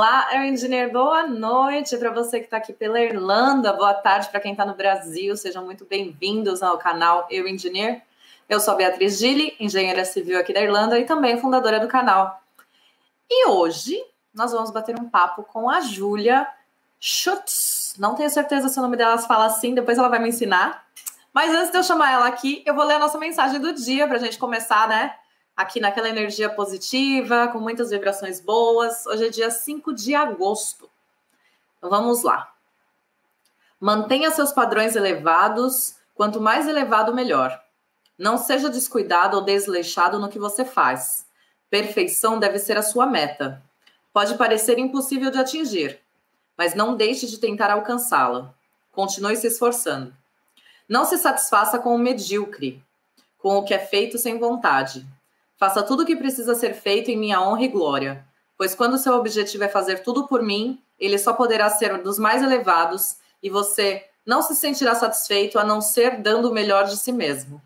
Olá, eu engenheiro, boa noite para você que está aqui pela Irlanda, boa tarde para quem está no Brasil, sejam muito bem-vindos ao canal Eu Engineer. Eu sou Beatriz Gilli, engenheira civil aqui da Irlanda e também fundadora do canal. E hoje nós vamos bater um papo com a Júlia Schutz. Não tenho certeza se o nome dela fala assim, depois ela vai me ensinar. Mas antes de eu chamar ela aqui, eu vou ler a nossa mensagem do dia para a gente começar, né? Aqui naquela energia positiva, com muitas vibrações boas. Hoje é dia 5 de agosto. Então vamos lá. Mantenha seus padrões elevados, quanto mais elevado, melhor. Não seja descuidado ou desleixado no que você faz. Perfeição deve ser a sua meta. Pode parecer impossível de atingir, mas não deixe de tentar alcançá-la. Continue se esforçando. Não se satisfaça com o medíocre, com o que é feito sem vontade. Faça tudo o que precisa ser feito em minha honra e glória, pois quando seu objetivo é fazer tudo por mim, ele só poderá ser um dos mais elevados e você não se sentirá satisfeito a não ser dando o melhor de si mesmo.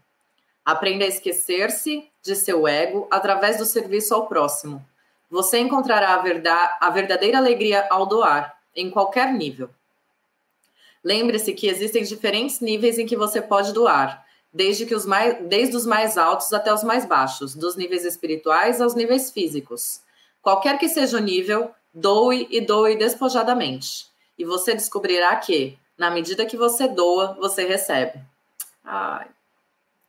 Aprenda a esquecer-se de seu ego através do serviço ao próximo. Você encontrará a, verdade, a verdadeira alegria ao doar, em qualquer nível. Lembre-se que existem diferentes níveis em que você pode doar, desde, que os mais, desde os mais altos até os mais baixos, dos níveis espirituais aos níveis físicos. Qualquer que seja o nível, doe e doe despojadamente. E você descobrirá que, na medida que você doa, você recebe. Ai.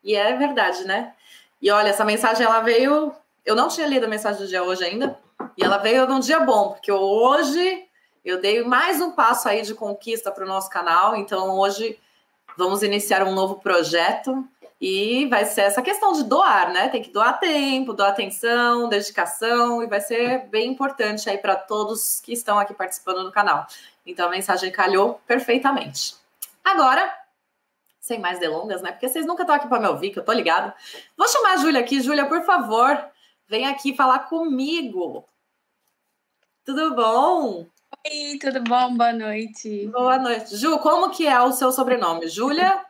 E é verdade, né? E olha, essa mensagem ela veio. Eu não tinha lido a mensagem do dia hoje ainda, e ela veio num dia bom, porque hoje eu dei mais um passo aí de conquista para o nosso canal. Então, hoje Vamos iniciar um novo projeto e vai ser essa questão de doar, né? Tem que doar tempo, doar atenção, dedicação e vai ser bem importante aí para todos que estão aqui participando do canal. Então a mensagem calhou perfeitamente. Agora, sem mais delongas, né? Porque vocês nunca estão aqui para me ouvir, que eu tô ligado. Vou chamar a Júlia aqui. Júlia, por favor, vem aqui falar comigo. Tudo bom? Oi, tudo bom? Boa noite. Boa noite. Ju, como que é o seu sobrenome? Júlia?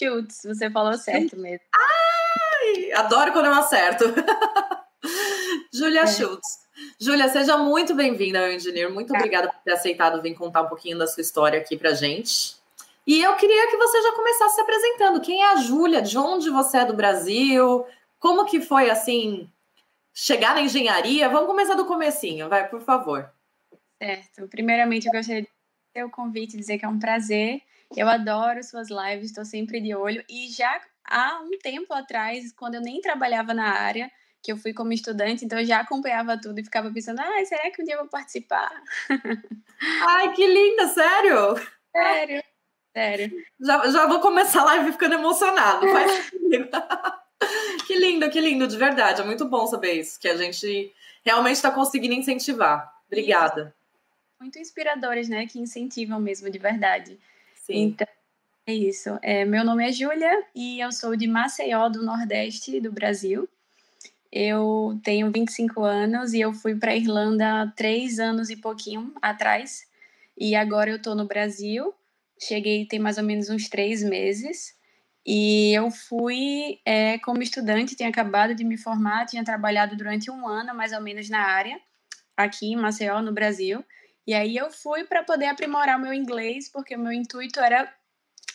Schultz, você falou certo mesmo. Ai, adoro quando eu acerto. Júlia é. Schultz. Júlia, seja muito bem-vinda ao Engineer. Muito obrigada por ter aceitado vir contar um pouquinho da sua história aqui pra gente. E eu queria que você já começasse se apresentando. Quem é a Júlia? De onde você é do Brasil? Como que foi, assim, chegar na engenharia? Vamos começar do comecinho, vai, por favor. Certo. Primeiramente, eu gostaria de ter o convite, dizer que é um prazer. Eu adoro suas lives, estou sempre de olho. E já há um tempo atrás, quando eu nem trabalhava na área, que eu fui como estudante, então eu já acompanhava tudo e ficava pensando, ah, será que um dia eu vou participar? Ai, que linda, sério? Sério, sério. Já, já vou começar a live ficando emocionado. que lindo, que lindo, de verdade. É muito bom saber isso, que a gente realmente está conseguindo incentivar. Obrigada muito inspiradoras, né? Que incentivam mesmo de verdade. Sim. Então, é isso. É, meu nome é Júlia e eu sou de Maceió, do Nordeste do Brasil. Eu tenho 25 anos e eu fui para a Irlanda três anos e pouquinho atrás. E agora eu estou no Brasil. Cheguei tem mais ou menos uns três meses. E eu fui é, como estudante, tinha acabado de me formar, tinha trabalhado durante um ano mais ou menos na área, aqui em Maceió, no Brasil. E aí eu fui para poder aprimorar o meu inglês, porque o meu intuito era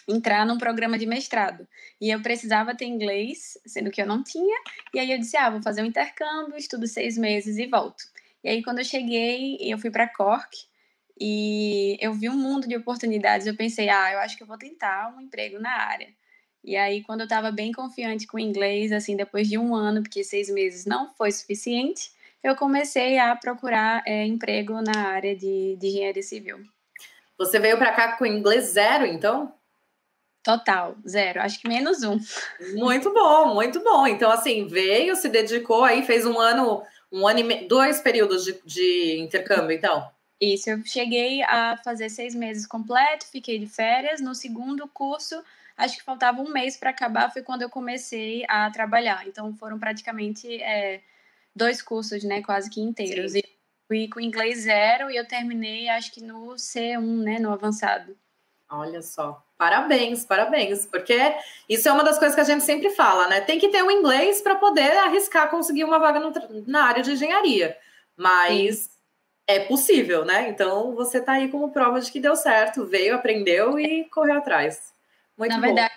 entrar num programa de mestrado. E eu precisava ter inglês, sendo que eu não tinha. E aí eu disse: ah, vou fazer um intercâmbio, estudo seis meses e volto. E aí quando eu cheguei, eu fui para Cork e eu vi um mundo de oportunidades. Eu pensei: ah, eu acho que eu vou tentar um emprego na área. E aí, quando eu estava bem confiante com o inglês, assim, depois de um ano, porque seis meses não foi suficiente, eu comecei a procurar é, emprego na área de, de engenharia civil. Você veio para cá com inglês zero, então? Total, zero. Acho que menos um. Muito bom, muito bom. Então, assim, veio, se dedicou aí, fez um ano, um ano e dois períodos de, de intercâmbio, então? Isso, eu cheguei a fazer seis meses completo, fiquei de férias. No segundo curso, acho que faltava um mês para acabar, foi quando eu comecei a trabalhar. Então, foram praticamente é, dois cursos, né, quase que inteiros. Sim. E fui com inglês zero e eu terminei, acho que no C1, né, no avançado. Olha só, parabéns, parabéns, porque isso é uma das coisas que a gente sempre fala, né? Tem que ter o inglês para poder arriscar conseguir uma vaga no, na área de engenharia, mas Sim. é possível, né? Então você está aí como prova de que deu certo, veio, aprendeu e correu atrás. Muito Na bom. verdade,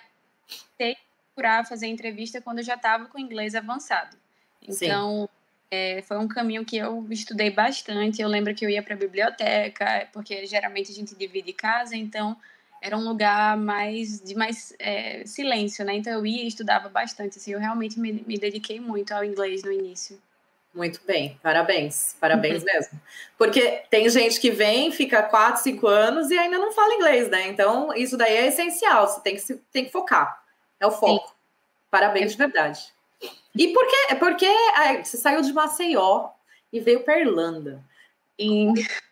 que procurar fazer entrevista quando eu já estava com inglês avançado. Então, é, foi um caminho que eu estudei bastante. Eu lembro que eu ia para a biblioteca, porque geralmente a gente divide casa, então era um lugar mais de mais é, silêncio, né? Então eu ia e estudava bastante. Assim, eu realmente me, me dediquei muito ao inglês no início. Muito bem, parabéns, parabéns mesmo. Porque tem gente que vem, fica quatro, cinco anos e ainda não fala inglês, né? Então, isso daí é essencial, você tem que, tem que focar. É o foco. Sim. Parabéns de verdade. E por que, porque você saiu de Maceió e veio para Irlanda? E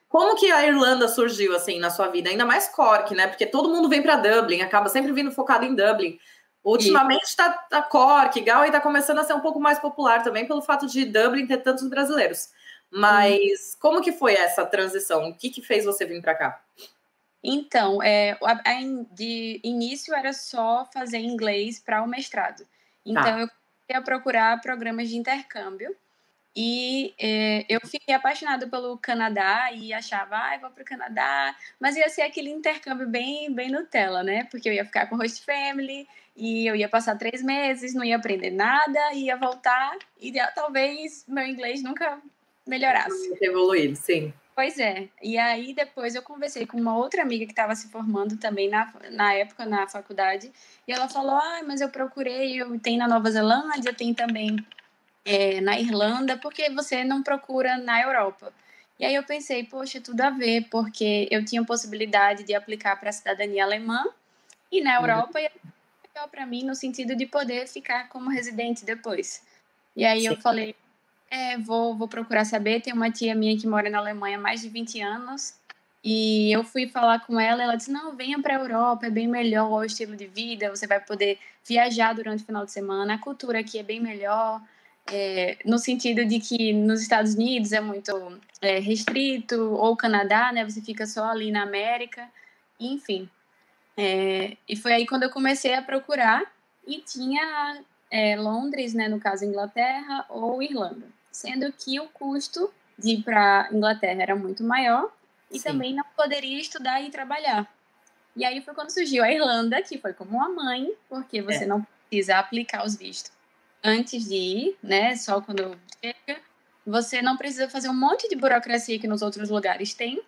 como que a Irlanda surgiu assim na sua vida? Ainda mais Cork, né? Porque todo mundo vem para Dublin, acaba sempre vindo focado em Dublin. Ultimamente está tá Cork, Galway está começando a ser um pouco mais popular também pelo fato de Dublin ter tantos brasileiros. Mas hum. como que foi essa transição? O que, que fez você vir para cá? Então, é, de início era só fazer inglês para o mestrado. Então, tá. eu comecei a procurar programas de intercâmbio. E é, eu fiquei apaixonada pelo Canadá e achava, ah, vou para o Canadá. Mas ia ser aquele intercâmbio bem, bem Nutella, né? Porque eu ia ficar com host family e eu ia passar três meses, não ia aprender nada, ia voltar e talvez meu inglês nunca melhorasse. Evoluído, sim. Pois é. E aí depois eu conversei com uma outra amiga que estava se formando também na, na época na faculdade e ela falou: ah, mas eu procurei, eu tem na Nova Zelândia, tem também é, na Irlanda, porque você não procura na Europa? E aí eu pensei, poxa, tudo a ver, porque eu tinha possibilidade de aplicar para a cidadania alemã e na uhum. Europa uhum legal para mim no sentido de poder ficar como residente depois. E aí Sim. eu falei, é, vou, vou procurar saber. Tem uma tia minha que mora na Alemanha há mais de 20 anos. E eu fui falar com ela, ela disse: "Não, venha para a Europa, é bem melhor o estilo de vida, você vai poder viajar durante o final de semana, a cultura aqui é bem melhor". É, no sentido de que nos Estados Unidos é muito é, restrito, ou Canadá, né? Você fica só ali na América, enfim. É, e foi aí quando eu comecei a procurar e tinha é, Londres, né, no caso Inglaterra, ou Irlanda, sendo que o custo de ir para Inglaterra era muito maior e Sim. também não poderia estudar e trabalhar. E aí foi quando surgiu a Irlanda, que foi como uma mãe, porque você é. não precisa aplicar os vistos antes de ir, né? Só quando chega. Você não precisa fazer um monte de burocracia que nos outros lugares tem.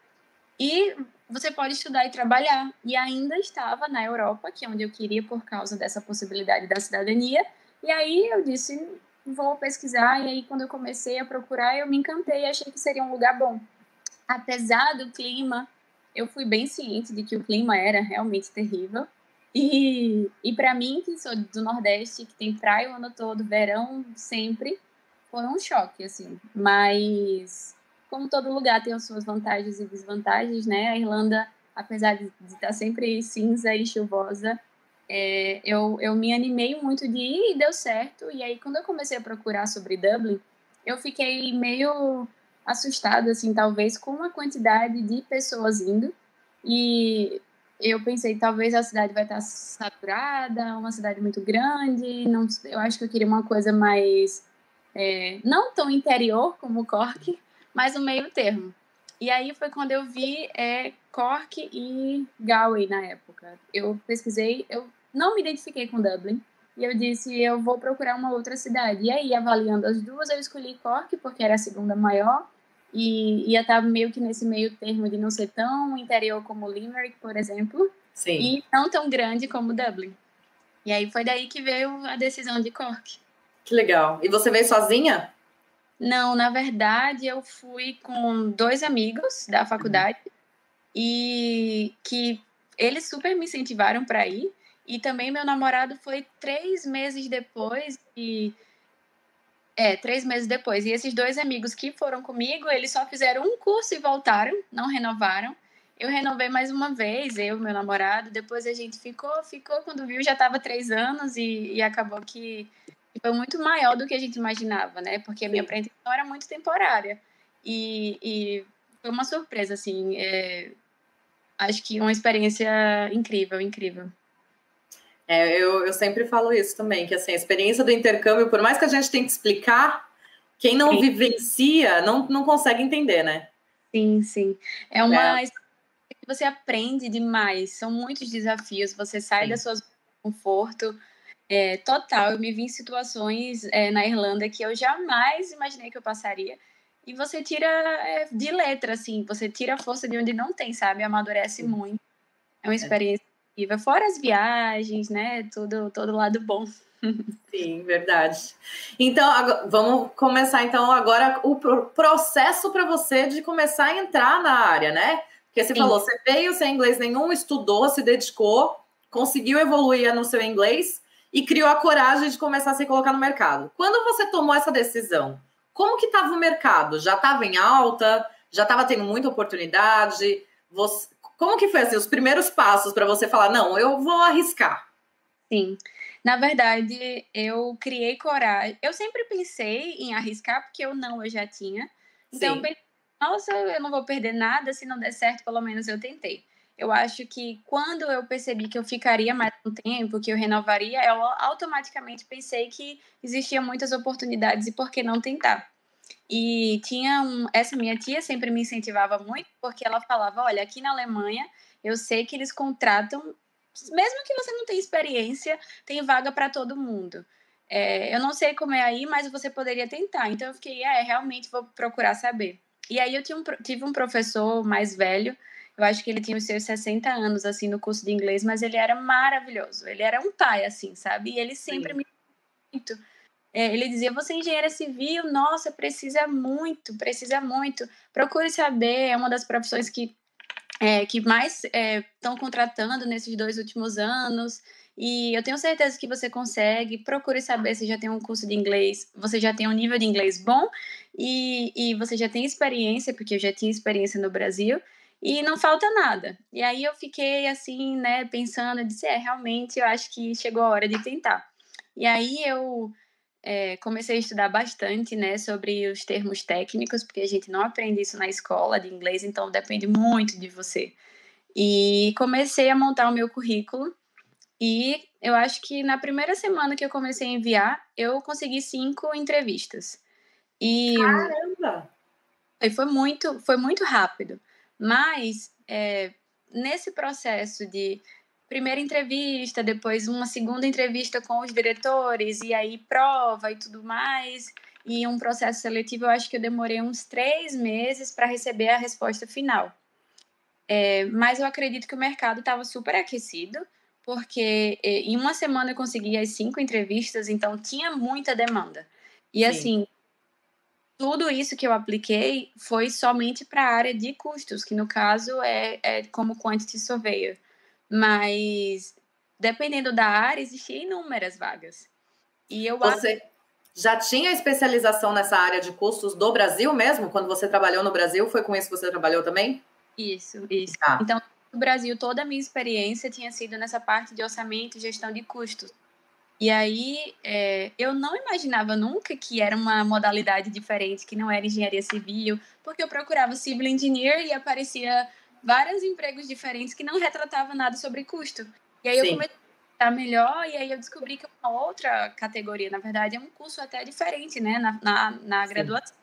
E você pode estudar e trabalhar. E ainda estava na Europa, que é onde eu queria por causa dessa possibilidade da cidadania. E aí eu disse, vou pesquisar. E aí quando eu comecei a procurar, eu me encantei e achei que seria um lugar bom. Apesar do clima, eu fui bem ciente de que o clima era realmente terrível. E, e para mim, que sou do Nordeste, que tem praia o ano todo, verão sempre, foi um choque, assim. Mas como todo lugar tem as suas vantagens e desvantagens, né? A Irlanda, apesar de, estar sempre cinza e chuvosa, é, eu, eu me animei muito de ir e deu certo. E aí, quando eu comecei a procurar sobre Dublin, eu fiquei meio assustada, assim, talvez com a quantidade de pessoas indo. E eu pensei, talvez a cidade vai estar saturada, uma cidade muito grande. Não, eu acho que eu queria uma coisa mais. É, não tão interior como Cork, mas um meio termo. E aí foi quando eu vi é, Cork e Galway na época. Eu pesquisei, eu não me identifiquei com Dublin. E eu disse, eu vou procurar uma outra cidade. E aí, avaliando as duas, eu escolhi Cork, porque era a segunda maior. E ia estar meio que nesse meio termo de não ser tão interior como Limerick, por exemplo. Sim. E não tão grande como Dublin. E aí foi daí que veio a decisão de Cork. Que legal. E você veio sozinha? Não, na verdade, eu fui com dois amigos da faculdade uhum. e que eles super me incentivaram para ir. E também meu namorado foi três meses depois e é, três meses depois. E esses dois amigos que foram comigo, eles só fizeram um curso e voltaram, não renovaram. Eu renovei mais uma vez, eu, meu namorado. Depois a gente ficou, ficou. Quando viu, já estava três anos e, e acabou que foi muito maior do que a gente imaginava, né? Porque a minha apresentação era muito temporária. E, e foi uma surpresa, assim. É, acho que uma experiência incrível, incrível. É, eu, eu sempre falo isso também, que assim, a experiência do intercâmbio, por mais que a gente tente explicar, quem não Sim. vivencia não, não consegue entender, né? Sim, sim. É uma é. que você aprende demais. São muitos desafios. Você sai sim. da sua zona de conforto. É, total, eu me vi em situações é, na Irlanda que eu jamais imaginei que eu passaria. E você tira é, de letra, assim, você tira a força de onde não tem, sabe? Amadurece muito. É uma é. experiência incrível. Fora as viagens, né? Tudo, todo lado bom. Sim, verdade. Então, vamos começar então agora o processo para você de começar a entrar na área, né? Porque você Sim. falou, você veio sem inglês nenhum, estudou, se dedicou, conseguiu evoluir no seu inglês e criou a coragem de começar a se colocar no mercado. Quando você tomou essa decisão, como que estava o mercado? Já estava em alta? Já estava tendo muita oportunidade? Você, como que foi assim, os primeiros passos para você falar, não, eu vou arriscar? Sim. Na verdade, eu criei coragem. Eu sempre pensei em arriscar, porque eu não, eu já tinha. Então, eu pensei, nossa, eu não vou perder nada, se não der certo, pelo menos eu tentei. Eu acho que quando eu percebi que eu ficaria mais um tempo, que eu renovaria, eu automaticamente pensei que existiam muitas oportunidades e por que não tentar. E tinha um, essa minha tia sempre me incentivava muito, porque ela falava: olha, aqui na Alemanha eu sei que eles contratam mesmo que você não tenha experiência, tem vaga para todo mundo. É, eu não sei como é aí, mas você poderia tentar. Então eu fiquei, é, realmente vou procurar saber. E aí eu um, tive um professor mais velho, eu acho que ele tinha os seus 60 anos, assim, no curso de inglês, mas ele era maravilhoso. Ele era um pai, assim, sabe? E ele sempre Sim. me muito. É, ele dizia: Você é engenheira civil? Nossa, precisa muito, precisa muito. Procure saber, é uma das profissões que é, que mais estão é, contratando nesses dois últimos anos. E eu tenho certeza que você consegue. Procure saber se já tem um curso de inglês, você já tem um nível de inglês bom e, e você já tem experiência, porque eu já tinha experiência no Brasil, e não falta nada. E aí eu fiquei assim, né, pensando, disse, é, realmente eu acho que chegou a hora de tentar. E aí eu é, comecei a estudar bastante, né, sobre os termos técnicos, porque a gente não aprende isso na escola de inglês, então depende muito de você. E comecei a montar o meu currículo. E eu acho que na primeira semana que eu comecei a enviar, eu consegui cinco entrevistas. E Caramba! Foi muito, foi muito rápido. Mas é, nesse processo de primeira entrevista, depois uma segunda entrevista com os diretores, e aí prova e tudo mais. E um processo seletivo, eu acho que eu demorei uns três meses para receber a resposta final. É, mas eu acredito que o mercado estava super aquecido, porque é, em uma semana eu consegui as cinco entrevistas, então tinha muita demanda. E Sim. assim, tudo isso que eu apliquei foi somente para a área de custos, que no caso é, é como quantity surveyor mas dependendo da área, existiam inúmeras vagas. E eu Você já tinha especialização nessa área de custos do Brasil mesmo? Quando você trabalhou no Brasil, foi com isso que você trabalhou também? Isso, isso. Ah. Então, no Brasil, toda a minha experiência tinha sido nessa parte de orçamento e gestão de custos. E aí, é, eu não imaginava nunca que era uma modalidade diferente, que não era engenharia civil, porque eu procurava civil engineer e aparecia vários empregos diferentes que não retratavam nada sobre custo. E aí Sim. eu comecei a estar melhor e aí eu descobri que uma outra categoria, na verdade, é um curso até diferente, né, na, na, na graduação.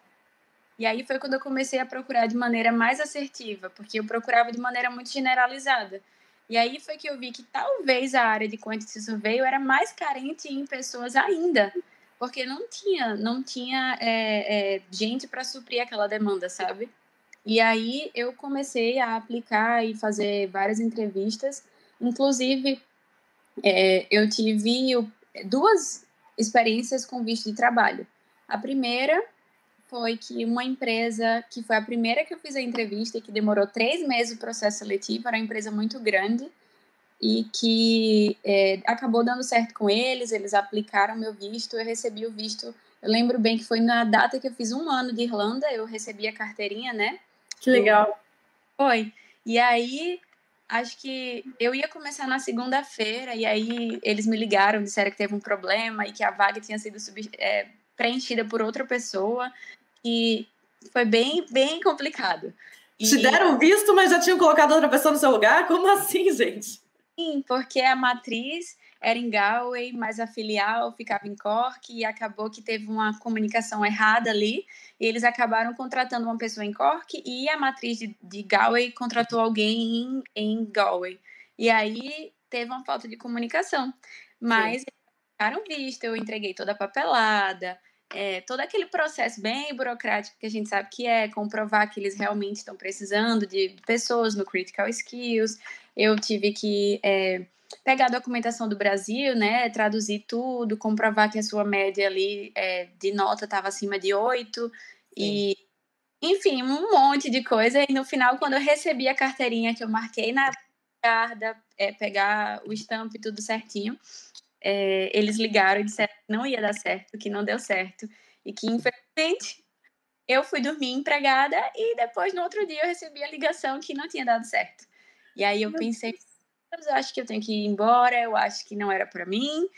E aí foi quando eu comecei a procurar de maneira mais assertiva, porque eu procurava de maneira muito generalizada. E aí foi que eu vi que talvez a área de quantity survey era mais carente em pessoas ainda, porque não tinha, não tinha é, é, gente para suprir aquela demanda, sabe? E aí eu comecei a aplicar e fazer várias entrevistas. Inclusive, é, eu tive duas experiências com visto de trabalho. A primeira foi que uma empresa, que foi a primeira que eu fiz a entrevista e que demorou três meses o processo seletivo, era uma empresa muito grande e que é, acabou dando certo com eles, eles aplicaram meu visto, eu recebi o visto. Eu lembro bem que foi na data que eu fiz um ano de Irlanda, eu recebi a carteirinha, né? Que legal. Foi. E aí, acho que eu ia começar na segunda-feira, e aí eles me ligaram, disseram que teve um problema e que a vaga tinha sido sub, é, preenchida por outra pessoa. E foi bem, bem complicado. E... Te deram visto, mas já tinham colocado outra pessoa no seu lugar? Como assim, gente? Sim, porque a matriz era em Galway, mas a filial ficava em Cork e acabou que teve uma comunicação errada ali. E eles acabaram contratando uma pessoa em Cork e a matriz de, de Galway contratou alguém em, em Galway. E aí teve uma falta de comunicação. Mas Sim. ficaram visto, eu entreguei toda a papelada, é, todo aquele processo bem burocrático que a gente sabe que é, comprovar que eles realmente estão precisando de pessoas no Critical Skills. Eu tive que é, pegar a documentação do Brasil, né, traduzir tudo, comprovar que a sua média ali é, de nota estava acima de 8 e enfim, um monte de coisa. E no final, quando eu recebi a carteirinha que eu marquei na carta, é, pegar o estampo e tudo certinho, é, eles ligaram e disseram que não ia dar certo, que não deu certo e que infelizmente eu fui dormir empregada e depois no outro dia eu recebi a ligação que não tinha dado certo. E aí eu pensei, eu acho que eu tenho que ir embora, eu acho que não era para mim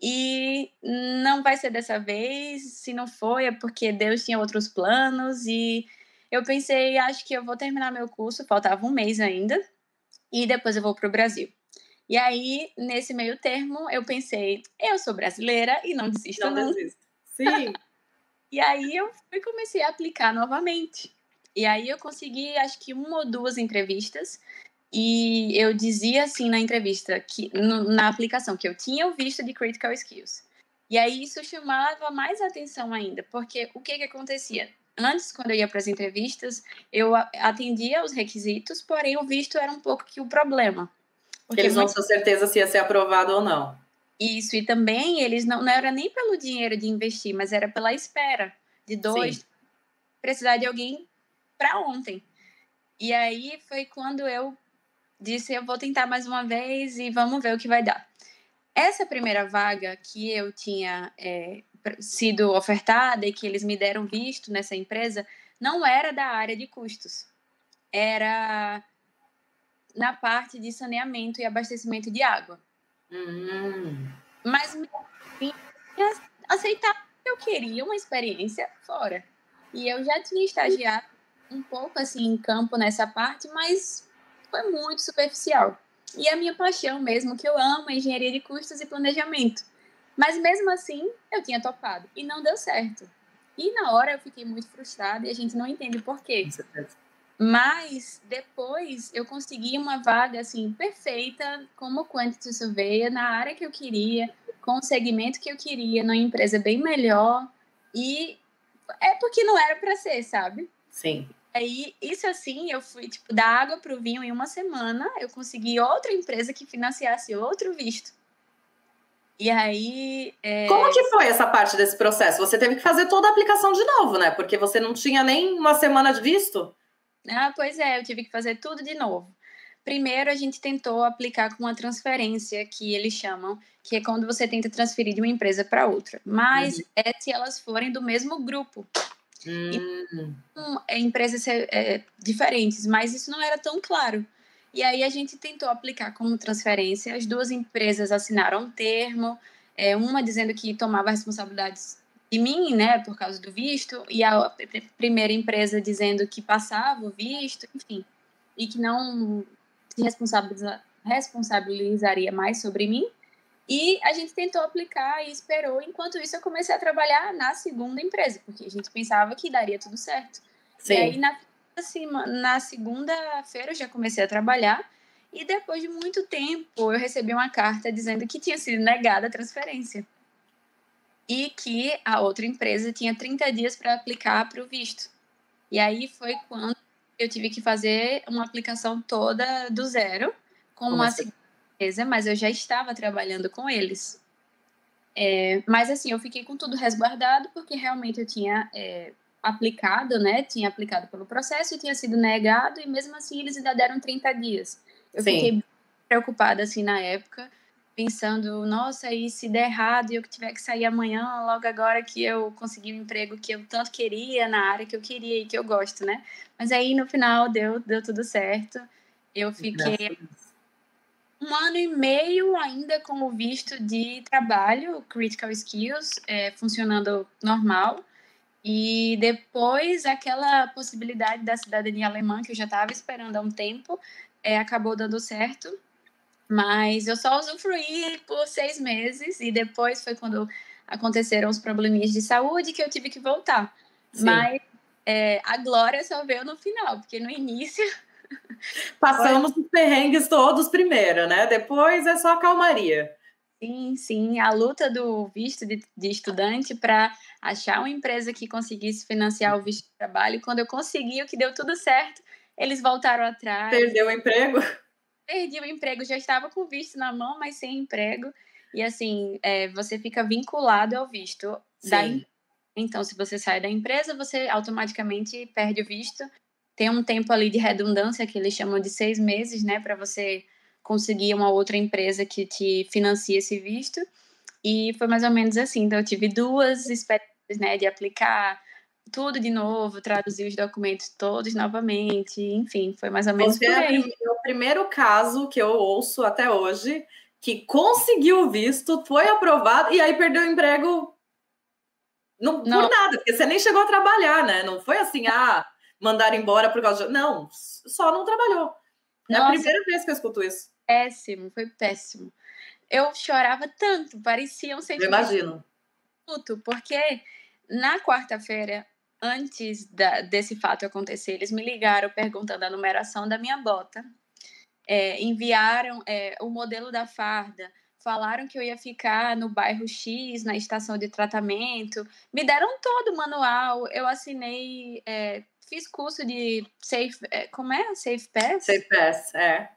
e não vai ser dessa vez. Se não foi, é porque Deus tinha outros planos e eu pensei, acho que eu vou terminar meu curso, faltava um mês ainda e depois eu vou para o Brasil. E aí, nesse meio termo, eu pensei, eu sou brasileira e não desisto não. Desisto. Sim. e aí eu fui, comecei a aplicar novamente. E aí eu consegui, acho que uma ou duas entrevistas. E eu dizia assim na entrevista, que no, na aplicação, que eu tinha o visto de Critical Skills. E aí isso chamava mais atenção ainda, porque o que que acontecia? Antes, quando eu ia para as entrevistas, eu atendia os requisitos, porém o visto era um pouco que o problema. Porque eles não tinham certeza se ia ser aprovado ou não. Isso, e também eles não, não era nem pelo dinheiro de investir, mas era pela espera de dois, Sim. precisar de alguém para ontem. E aí foi quando eu disse: eu vou tentar mais uma vez e vamos ver o que vai dar. Essa primeira vaga que eu tinha é, sido ofertada e que eles me deram visto nessa empresa não era da área de custos. Era na parte de saneamento e abastecimento de água. Hum. Mas aceitar eu queria uma experiência fora. E eu já tinha estagiado um pouco assim em campo nessa parte, mas foi muito superficial. E a minha paixão mesmo, que eu amo, é engenharia de custos e planejamento. Mas mesmo assim, eu tinha topado e não deu certo. E na hora eu fiquei muito frustrada e a gente não entende por quê. Com certeza. Mas depois eu consegui uma vaga assim perfeita como quantity surveyor na área que eu queria, com o segmento que eu queria, numa empresa bem melhor e é porque não era para ser, sabe? Sim. Aí, isso assim, eu fui, tipo, da água pro vinho em uma semana, eu consegui outra empresa que financiasse outro visto. E aí. É... Como que foi essa parte desse processo? Você teve que fazer toda a aplicação de novo, né? Porque você não tinha nem uma semana de visto? Ah, pois é, eu tive que fazer tudo de novo. Primeiro, a gente tentou aplicar com uma transferência, que eles chamam, que é quando você tenta transferir de uma empresa para outra. Mas uhum. é se elas forem do mesmo grupo. Uhum. E, é, empresas é, diferentes, mas isso não era tão claro. E aí a gente tentou aplicar como transferência. As duas empresas assinaram um termo, é, uma dizendo que tomava responsabilidades de mim, né, por causa do visto, e a primeira empresa dizendo que passava o visto, enfim, e que não se responsabiliza, responsabilizaria mais sobre mim. E a gente tentou aplicar e esperou. Enquanto isso, eu comecei a trabalhar na segunda empresa, porque a gente pensava que daria tudo certo. Sim. E aí, na, assim, na segunda-feira, eu já comecei a trabalhar. E depois de muito tempo, eu recebi uma carta dizendo que tinha sido negada a transferência e que a outra empresa tinha 30 dias para aplicar para o visto. E aí foi quando eu tive que fazer uma aplicação toda do zero com Como uma assim? Empresa, mas eu já estava trabalhando com eles. É, mas assim, eu fiquei com tudo resguardado porque realmente eu tinha é, aplicado, né? Tinha aplicado pelo processo e tinha sido negado, e mesmo assim eles ainda deram 30 dias. Eu Sim. fiquei preocupada assim na época pensando, nossa, e se der errado e eu tiver que sair amanhã, logo agora que eu consegui um emprego que eu tanto queria, na área que eu queria e que eu gosto, né? Mas aí no final deu, deu tudo certo. Eu fiquei um ano e meio ainda com o visto de trabalho, Critical Skills, é, funcionando normal. E depois aquela possibilidade da cidadania alemã que eu já estava esperando há um tempo, é, acabou dando certo. Mas eu só usufruí por seis meses e depois foi quando aconteceram os probleminhas de saúde que eu tive que voltar. Sim. Mas é, a glória só veio no final, porque no início. Passamos foi... os perrengues todos primeiro, né? Depois é só calmaria. Sim, sim. A luta do visto de, de estudante para achar uma empresa que conseguisse financiar o visto de trabalho. Quando eu consegui, o que deu tudo certo, eles voltaram atrás. Perdeu o emprego? Perdi o emprego, já estava com o visto na mão, mas sem emprego. E assim, é, você fica vinculado ao visto Sim. da Então, se você sai da empresa, você automaticamente perde o visto. Tem um tempo ali de redundância que eles chamam de seis meses, né, para você conseguir uma outra empresa que te financie esse visto. E foi mais ou menos assim. Então, eu tive duas experiências, né, de aplicar tudo de novo, traduzir os documentos todos novamente, enfim, foi mais ou menos Você é aí. O primeiro caso que eu ouço até hoje que conseguiu visto, foi aprovado e aí perdeu o emprego não, não. por nada, porque você nem chegou a trabalhar, né? Não foi assim, ah, mandaram embora por causa de... Não, só não trabalhou. É Nossa, a primeira vez que eu escuto isso. Péssimo, foi péssimo. Eu chorava tanto, parecia um sentimento. Eu imagino. Porque na quarta-feira antes da, desse fato acontecer, eles me ligaram perguntando a numeração da minha bota, é, enviaram é, o modelo da farda, falaram que eu ia ficar no bairro X, na estação de tratamento, me deram todo o manual, eu assinei, é, fiz curso de Safe, é, como é? Safe Pass? Safe Pass, é.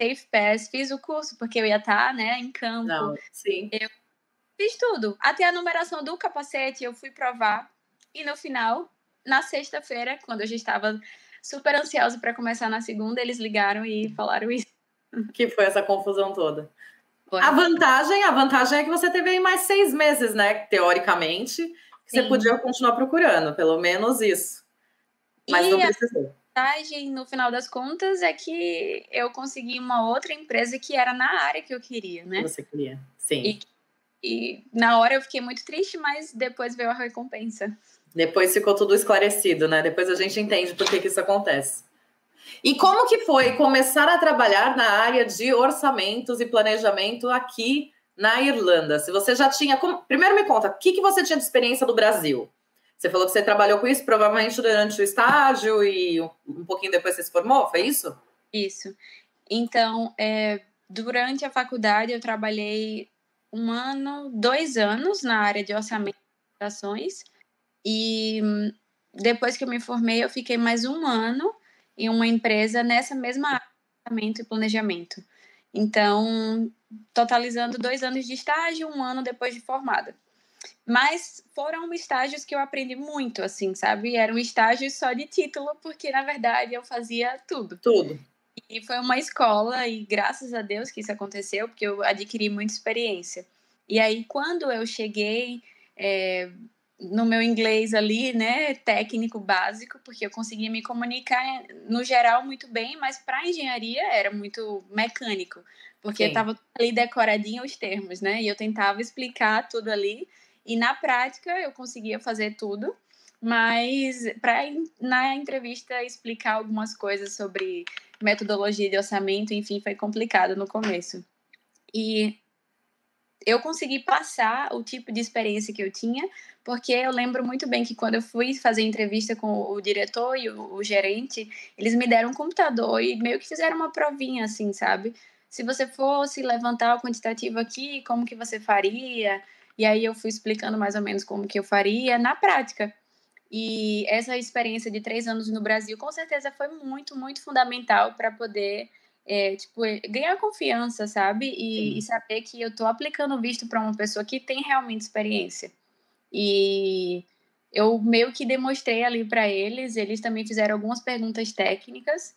Safe Pass, fiz o curso porque eu ia estar, né, em campo. Não, sim. Eu fiz tudo, até a numeração do capacete eu fui provar e no final, na sexta-feira, quando eu já estava super ansiosa para começar na segunda, eles ligaram e falaram isso. Que foi essa confusão toda. Foi. A vantagem, a vantagem é que você teve aí mais seis meses, né? Teoricamente, que você podia continuar procurando, pelo menos isso. Mas e não precisou. A vantagem, no final das contas, é que eu consegui uma outra empresa que era na área que eu queria, né? Você queria, sim. E, e na hora eu fiquei muito triste, mas depois veio a recompensa. Depois ficou tudo esclarecido, né? Depois a gente entende por que, que isso acontece. E como que foi começar a trabalhar na área de orçamentos e planejamento aqui na Irlanda? Se você já tinha. Como... Primeiro me conta, o que, que você tinha de experiência do Brasil? Você falou que você trabalhou com isso provavelmente durante o estágio e um pouquinho depois você se formou, foi isso? Isso. Então, é, durante a faculdade eu trabalhei um ano, dois anos na área de orçamento e ações e depois que eu me formei, eu fiquei mais um ano em uma empresa nessa mesma área de e planejamento. Então, totalizando dois anos de estágio, um ano depois de formada. Mas foram estágios que eu aprendi muito, assim, sabe? Eram estágios só de título, porque na verdade eu fazia tudo. Tudo. E foi uma escola, e graças a Deus que isso aconteceu, porque eu adquiri muita experiência. E aí, quando eu cheguei, é, no meu inglês ali, né, técnico básico, porque eu conseguia me comunicar no geral muito bem, mas para engenharia era muito mecânico, porque Sim. estava ali decoradinho os termos, né? E eu tentava explicar tudo ali, e na prática eu conseguia fazer tudo, mas para na entrevista explicar algumas coisas sobre metodologia de orçamento, enfim, foi complicado no começo. E eu consegui passar o tipo de experiência que eu tinha, porque eu lembro muito bem que quando eu fui fazer entrevista com o diretor e o, o gerente, eles me deram um computador e meio que fizeram uma provinha assim, sabe? Se você fosse levantar o quantitativo aqui, como que você faria? E aí eu fui explicando mais ou menos como que eu faria na prática. E essa experiência de três anos no Brasil, com certeza, foi muito, muito fundamental para poder é, tipo, ganhar confiança, sabe? E, e, saber que eu tô aplicando visto para uma pessoa que tem realmente experiência. E eu meio que demonstrei ali para eles, eles também fizeram algumas perguntas técnicas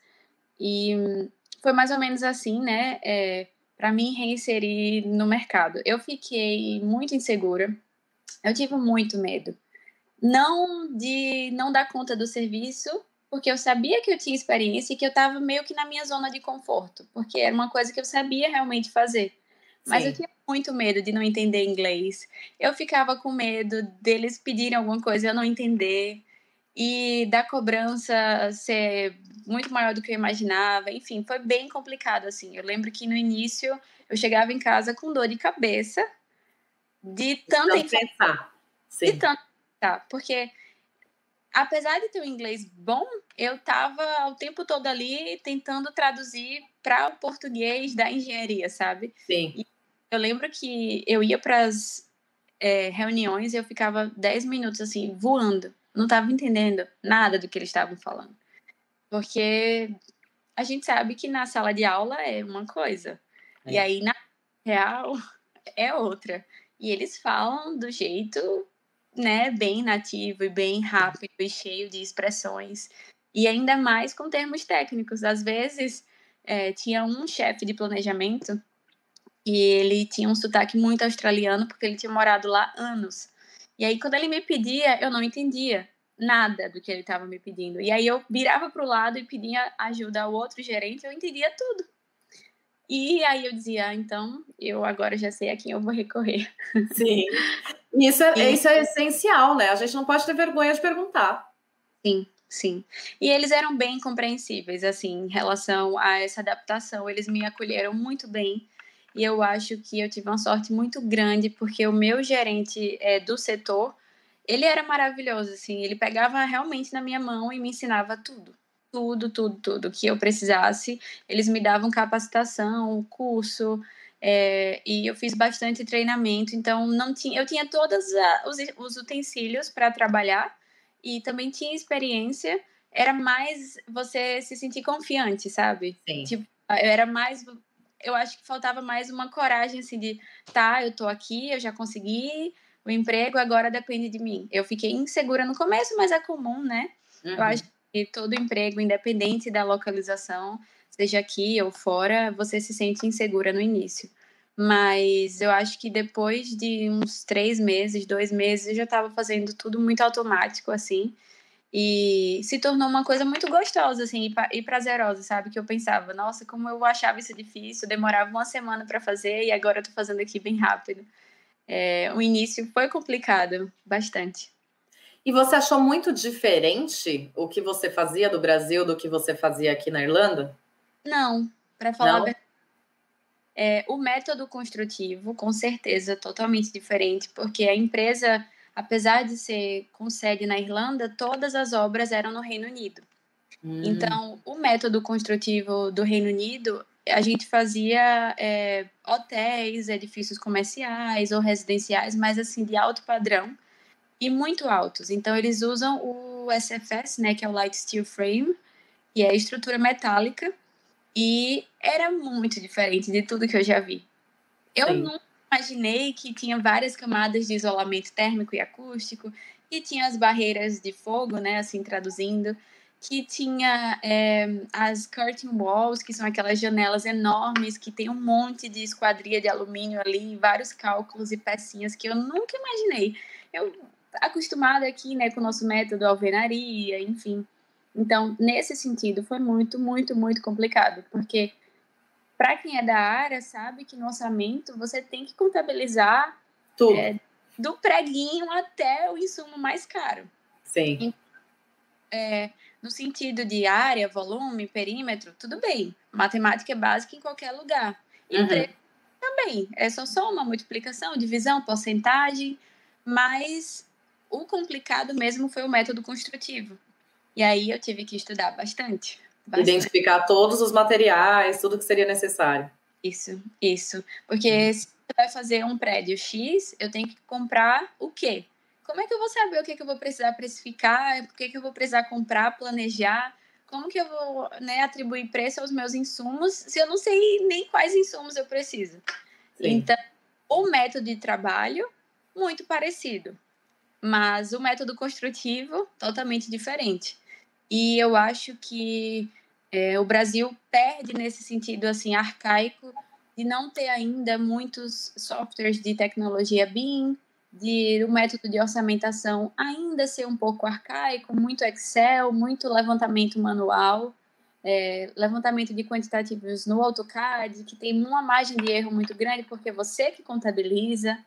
e foi mais ou menos assim, né? É, para mim reinserir no mercado. Eu fiquei muito insegura, eu tive muito medo. Não de não dar conta do serviço, porque eu sabia que eu tinha experiência e que eu estava meio que na minha zona de conforto, porque era uma coisa que eu sabia realmente fazer. Mas Sim. eu tinha muito medo de não entender inglês. Eu ficava com medo deles pedirem alguma coisa e eu não entender. E da cobrança ser muito maior do que eu imaginava. Enfim, foi bem complicado, assim. Eu lembro que no início eu chegava em casa com dor de cabeça de tanta de pensar. De tanto pensar. Porque apesar de ter um inglês bom, eu estava o tempo todo ali tentando traduzir para o português da engenharia, sabe? Sim. E eu lembro que eu ia para as é, reuniões e eu ficava 10 minutos assim, voando. Não estava entendendo nada do que eles estavam falando. Porque a gente sabe que na sala de aula é uma coisa. É. E aí, na real, é outra. E eles falam do jeito né, bem nativo e bem rápido e cheio de expressões. E ainda mais com termos técnicos. Às vezes, é, tinha um chefe de planejamento e ele tinha um sotaque muito australiano porque ele tinha morado lá anos. E aí, quando ele me pedia, eu não entendia nada do que ele estava me pedindo. E aí, eu virava para o lado e pedia ajuda ao outro gerente, eu entendia tudo. E aí eu dizia, ah, então eu agora já sei a quem eu vou recorrer. Sim. Isso é, e... isso é essencial, né? A gente não pode ter vergonha de perguntar. Sim, sim. E eles eram bem compreensíveis, assim, em relação a essa adaptação. Eles me acolheram muito bem. E eu acho que eu tive uma sorte muito grande, porque o meu gerente é, do setor, ele era maravilhoso, assim. Ele pegava realmente na minha mão e me ensinava tudo tudo, tudo, tudo que eu precisasse. Eles me davam capacitação, curso, é, e eu fiz bastante treinamento. Então, não tinha, eu tinha todos os, os utensílios para trabalhar e também tinha experiência. Era mais você se sentir confiante, sabe? Sim. Tipo, era mais eu acho que faltava mais uma coragem assim de tá, eu tô aqui, eu já consegui o emprego, agora depende de mim. Eu fiquei insegura no começo, mas é comum, né? Uhum. Eu acho e todo emprego, independente da localização, seja aqui ou fora, você se sente insegura no início. Mas eu acho que depois de uns três meses, dois meses, eu já estava fazendo tudo muito automático, assim. E se tornou uma coisa muito gostosa, assim, e prazerosa, sabe? Que eu pensava, nossa, como eu achava isso difícil, demorava uma semana para fazer e agora eu tô fazendo aqui bem rápido. É, o início foi complicado, bastante. E você achou muito diferente o que você fazia do Brasil do que você fazia aqui na Irlanda? Não, para falar Não? a verdade. É, o método construtivo, com certeza, totalmente diferente, porque a empresa, apesar de ser com sede na Irlanda, todas as obras eram no Reino Unido. Hum. Então, o método construtivo do Reino Unido, a gente fazia é, hotéis, edifícios comerciais ou residenciais, mas assim, de alto padrão e muito altos. Então eles usam o SFS, né, que é o Light Steel Frame, que é a estrutura metálica, e era muito diferente de tudo que eu já vi. Eu Sim. nunca imaginei que tinha várias camadas de isolamento térmico e acústico, que tinha as barreiras de fogo, né, assim traduzindo, que tinha é, as curtain walls, que são aquelas janelas enormes que tem um monte de esquadria de alumínio ali, vários cálculos e pecinhas que eu nunca imaginei. Eu acostumada aqui, né, com o nosso método alvenaria, enfim. Então, nesse sentido, foi muito, muito, muito complicado, porque para quem é da área, sabe que no orçamento você tem que contabilizar tudo. É, do preguinho até o insumo mais caro. Sim. Então, é, no sentido de área, volume, perímetro, tudo bem. Matemática é básica em qualquer lugar. Uhum. também. É só soma, multiplicação, divisão, porcentagem. Mas o complicado mesmo foi o método construtivo. E aí eu tive que estudar bastante. Bastante. Identificar todos os materiais, tudo que seria necessário. Isso, isso. Porque hum. se você vai fazer um prédio X, eu tenho que comprar o quê? Como é que eu vou saber o que, que eu vou precisar precificar? O que, que eu vou precisar comprar, planejar? Como que eu vou né, atribuir preço aos meus insumos se eu não sei nem quais insumos eu preciso? Sim. Então, o método de trabalho, muito parecido mas o método construtivo totalmente diferente. E eu acho que é, o Brasil perde nesse sentido assim arcaico de não ter ainda muitos softwares de tecnologia BIM, de o método de orçamentação ainda ser um pouco arcaico, muito Excel, muito levantamento manual, é, levantamento de quantitativos no AutoCAD, que tem uma margem de erro muito grande porque você que contabiliza.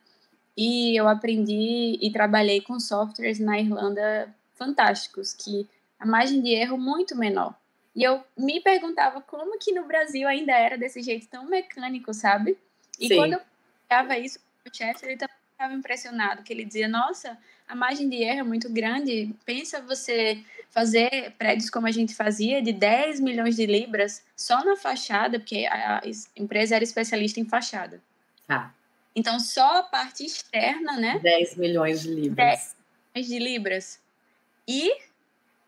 E eu aprendi e trabalhei com softwares na Irlanda fantásticos, que a margem de erro muito menor. E eu me perguntava como que no Brasil ainda era desse jeito tão mecânico, sabe? E Sim. quando eu falava isso o chefe, ele também estava impressionado, que ele dizia, nossa, a margem de erro é muito grande. Pensa você fazer prédios como a gente fazia, de 10 milhões de libras, só na fachada, porque a empresa era especialista em fachada. Ah. Então, só a parte externa, né? 10 milhões de libras. 10 milhões de libras. E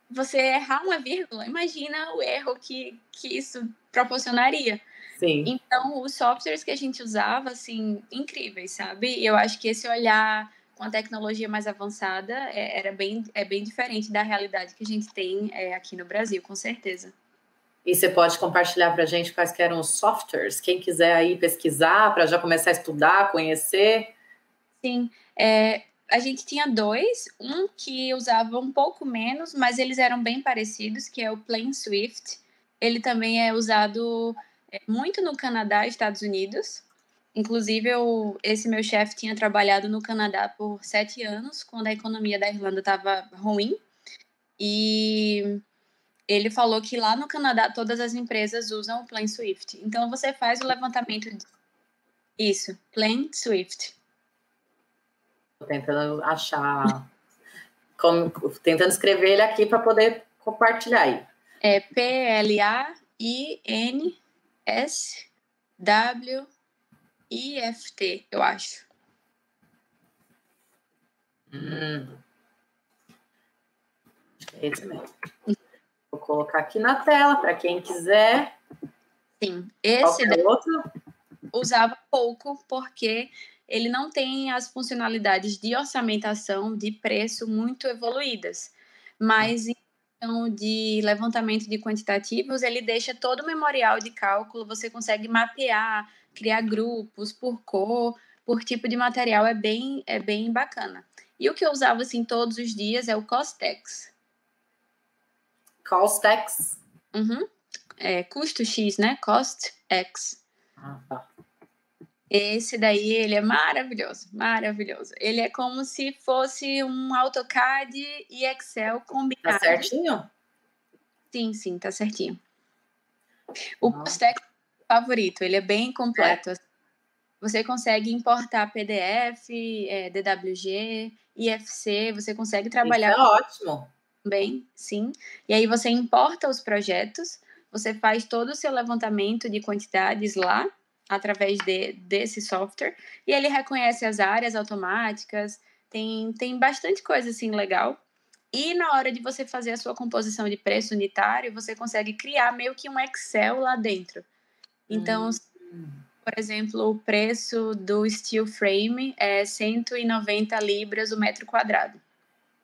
você errar uma vírgula, imagina o erro que, que isso proporcionaria. Sim. Então, os softwares que a gente usava, assim, incríveis, sabe? Eu acho que esse olhar com a tecnologia mais avançada é, era bem, é bem diferente da realidade que a gente tem é, aqui no Brasil, com certeza. E você pode compartilhar para a gente quais eram os softwares? Quem quiser aí pesquisar para já começar a estudar, conhecer. Sim, é, a gente tinha dois, um que usava um pouco menos, mas eles eram bem parecidos, que é o Plain Swift. Ele também é usado é, muito no Canadá e Estados Unidos. Inclusive, eu, esse meu chefe tinha trabalhado no Canadá por sete anos, quando a economia da Irlanda estava ruim. E ele falou que lá no Canadá todas as empresas usam o Plain Swift. Então, você faz o levantamento. De... Isso, Plain Swift. Tô tentando achar. Como, tentando escrever ele aqui para poder compartilhar aí. É P-L-A-I-N S W I F T, eu acho. Hum. É esse mesmo. Vou colocar aqui na tela para quem quiser. Sim, esse é outro? usava pouco porque ele não tem as funcionalidades de orçamentação de preço muito evoluídas, mas questão de levantamento de quantitativos, ele deixa todo o memorial de cálculo, você consegue mapear, criar grupos por cor, por tipo de material, é bem, é bem bacana. E o que eu usava assim todos os dias é o Costex. Costex? Uhum. É, custo X, né? Cost X. Ah, tá. Esse daí, ele é maravilhoso, maravilhoso. Ele é como se fosse um AutoCAD e Excel combinado. Tá certinho? Sim, sim, tá certinho. O Postec favorito, ele é bem completo. É. Você consegue importar PDF, é, DWG, IFC, você consegue trabalhar. Isso é ótimo. Bem, sim. E aí você importa os projetos, você faz todo o seu levantamento de quantidades lá através de, desse software e ele reconhece as áreas automáticas, tem, tem bastante coisa assim legal. E na hora de você fazer a sua composição de preço unitário, você consegue criar meio que um Excel lá dentro. Então, hum. por exemplo, o preço do steel frame é 190 libras o metro quadrado.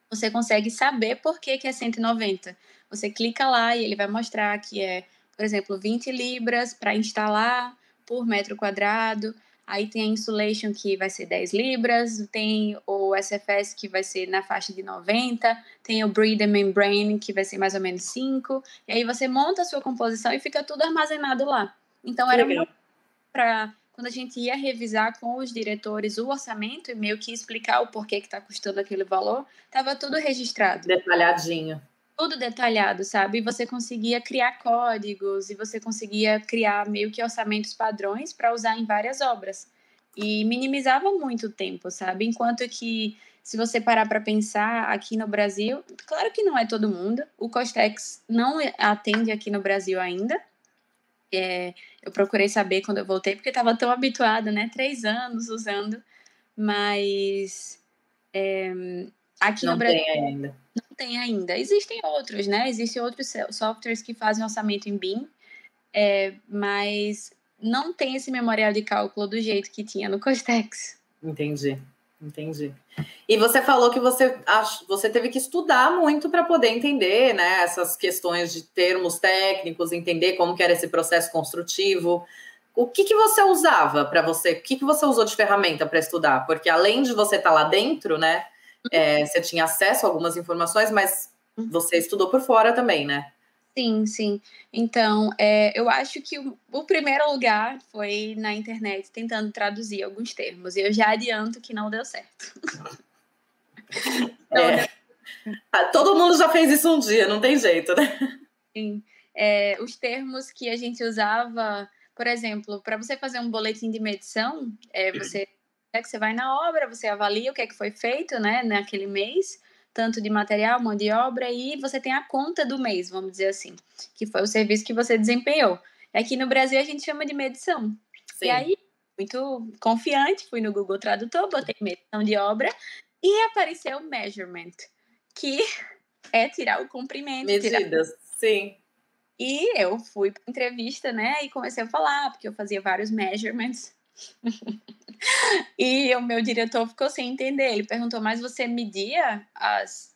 Você consegue saber por que, que é 190. Você clica lá e ele vai mostrar que é, por exemplo, 20 libras para instalar, por metro quadrado. Aí tem a insulation que vai ser 10 libras, tem o SFS que vai ser na faixa de 90, tem o breather membrane que vai ser mais ou menos 5. E aí você monta a sua composição e fica tudo armazenado lá. Então era para quando a gente ia revisar com os diretores o orçamento e meio que explicar o porquê que está custando aquele valor, estava tudo registrado. Detalhadinho tudo detalhado, sabe? E você conseguia criar códigos e você conseguia criar meio que orçamentos padrões para usar em várias obras. E minimizava muito o tempo, sabe? Enquanto que, se você parar para pensar aqui no Brasil, claro que não é todo mundo, o Costex não atende aqui no Brasil ainda. É, eu procurei saber quando eu voltei, porque estava tão habituada, né? Três anos usando, mas é, aqui não no Brasil. Ainda tem ainda. Existem outros, né? Existem outros softwares que fazem orçamento em BIM, é, mas não tem esse memorial de cálculo do jeito que tinha no Costex. Entendi, entendi. E você falou que você, você teve que estudar muito para poder entender né, essas questões de termos técnicos, entender como que era esse processo construtivo. O que, que você usava para você? O que, que você usou de ferramenta para estudar? Porque além de você estar tá lá dentro, né? É, você tinha acesso a algumas informações, mas uhum. você estudou por fora também, né? Sim, sim. Então, é, eu acho que o, o, primeiro lugar foi na internet tentando traduzir alguns termos. E eu já adianto que não deu certo. é, Ah, todo mundo já fez isso um dia, não tem jeito, né? Sim. É, os termos que a gente usava, por exemplo, para você fazer um boletim de medição, é, você, é que você vai na obra, você avalia o que é que foi feito né, naquele mês, tanto de material, mão de obra, e você tem a conta do mês, vamos dizer assim, que foi o serviço que você desempenhou. Aqui no Brasil a gente chama de medição. Sim. E aí, muito confiante, fui no Google Tradutor, botei medição de obra e apareceu measurement, que é tirar o comprimento. Medidas, tirar... sim. E eu fui para entrevista, né, e comecei a falar, porque eu fazia vários measurements. E o meu diretor ficou sem entender. Ele perguntou: Mas você media as,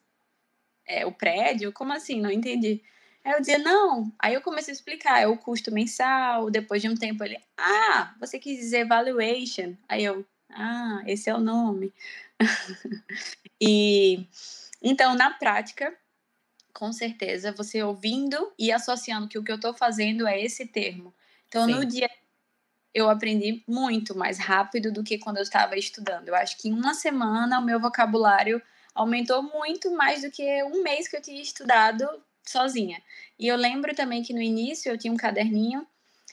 é, o prédio? Como assim? Não entendi. Aí eu dizia: Não. Aí eu comecei a explicar: é o custo mensal. Depois de um tempo, ele: Ah, você quis dizer valuation. Aí eu: Ah, esse é o nome. e então, na prática, com certeza, você ouvindo e associando que o que eu estou fazendo é esse termo. Então, Sim. no dia eu aprendi muito mais rápido do que quando eu estava estudando. Eu acho que em uma semana o meu vocabulário aumentou muito mais do que um mês que eu tinha estudado sozinha. E eu lembro também que no início eu tinha um caderninho,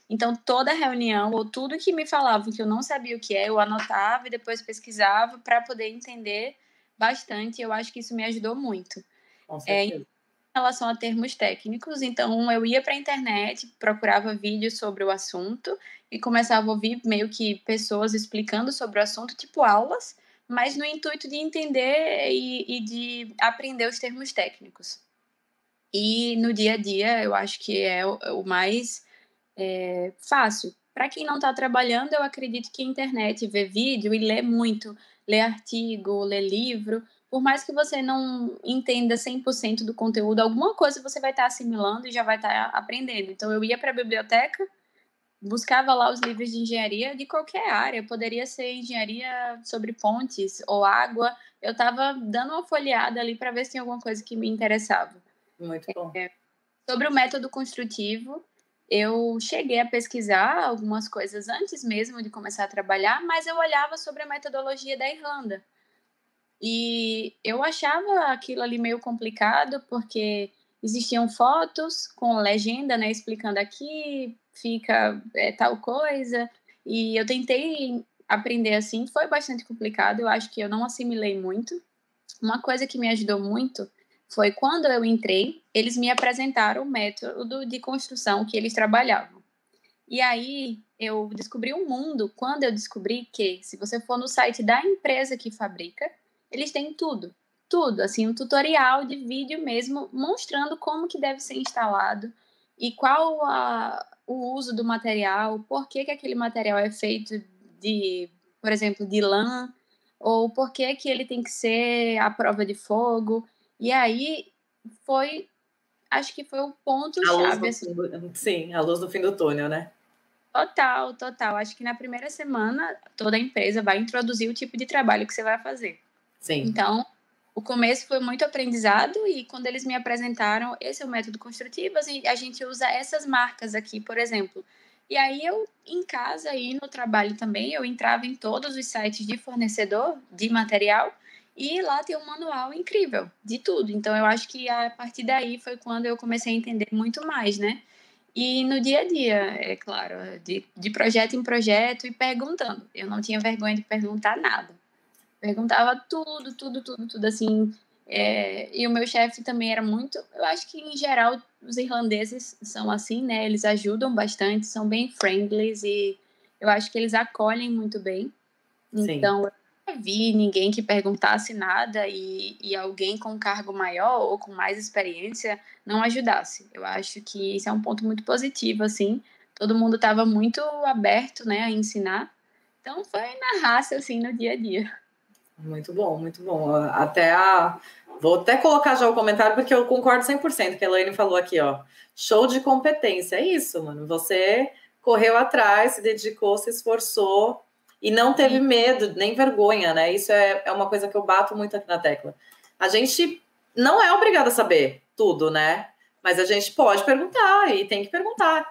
então toda reunião ou tudo que me falavam que eu não sabia o que é, eu anotava e depois pesquisava para poder entender bastante. Eu acho que isso me ajudou muito. Com certeza. É, relação a termos técnicos, então eu ia para a internet, procurava vídeos sobre o assunto e começava a ouvir meio que pessoas explicando sobre o assunto, tipo aulas, mas no intuito de entender e, e de aprender os termos técnicos. E no dia a dia eu acho que é o, o mais é, fácil. Para quem não está trabalhando, eu acredito que a internet, ver vídeo e ler muito, ler artigo, ler livro, por mais que você não entenda 100% do conteúdo, alguma coisa você vai estar tá assimilando e já vai estar tá aprendendo. Então, eu ia para a biblioteca, buscava lá os livros de engenharia de qualquer área, poderia ser engenharia sobre pontes ou água. Eu estava dando uma folheada ali para ver se tinha alguma coisa que me interessava. Muito bom. É, sobre o método construtivo, eu cheguei a pesquisar algumas coisas antes mesmo de começar a trabalhar, mas eu olhava sobre a metodologia da Irlanda. E eu achava aquilo ali meio complicado, porque existiam fotos com legenda, né, explicando aqui fica é, tal coisa. E eu tentei aprender assim, foi bastante complicado, eu acho que eu não assimilei muito. Uma coisa que me ajudou muito foi quando eu entrei, eles me apresentaram o método de construção que eles trabalhavam. E aí eu descobri um mundo quando eu descobri que, se você for no site da empresa que fabrica, eles têm tudo, tudo, assim, um tutorial de vídeo mesmo mostrando como que deve ser instalado e qual a, o uso do material, por que, que aquele material é feito de, por exemplo, de lã, ou por que, que ele tem que ser à prova de fogo. E aí foi, acho que foi o ponto-chave. Assim. Sim, a luz do fim do túnel, né? Total, total. Acho que na primeira semana toda a empresa vai introduzir o tipo de trabalho que você vai fazer. Sim. Então, o começo foi muito aprendizado e quando eles me apresentaram, esse é o método construtivo, a gente usa essas marcas aqui, por exemplo. E aí eu, em casa e no trabalho também, eu entrava em todos os sites de fornecedor de material e lá tem um manual incrível de tudo. Então eu acho que a partir daí foi quando eu comecei a entender muito mais, né? E no dia a dia, é claro, de, de projeto em projeto e perguntando. Eu não tinha vergonha de perguntar nada. Perguntava tudo, tudo, tudo, tudo assim. É, e o meu chefe também era muito. Eu acho que em geral os irlandeses são assim, né? Eles ajudam bastante, são bem friendly e eu acho que eles acolhem muito bem. Sim. Então, eu não vi ninguém que perguntasse nada e, e alguém com cargo maior ou com mais experiência não ajudasse. Eu acho que isso é um ponto muito positivo, assim. Todo mundo estava muito aberto, né, a ensinar. Então, foi na raça, assim, no dia a dia. Muito bom, muito bom. Até a. Vou até colocar já o comentário, porque eu concordo 100% que a Elaine falou aqui, ó. Show de competência. É isso, mano. Você correu atrás, se dedicou, se esforçou e não teve medo, nem vergonha, né? Isso é, é uma coisa que eu bato muito aqui na tecla. A gente não é obrigado a saber tudo, né? Mas a gente pode perguntar e tem que perguntar.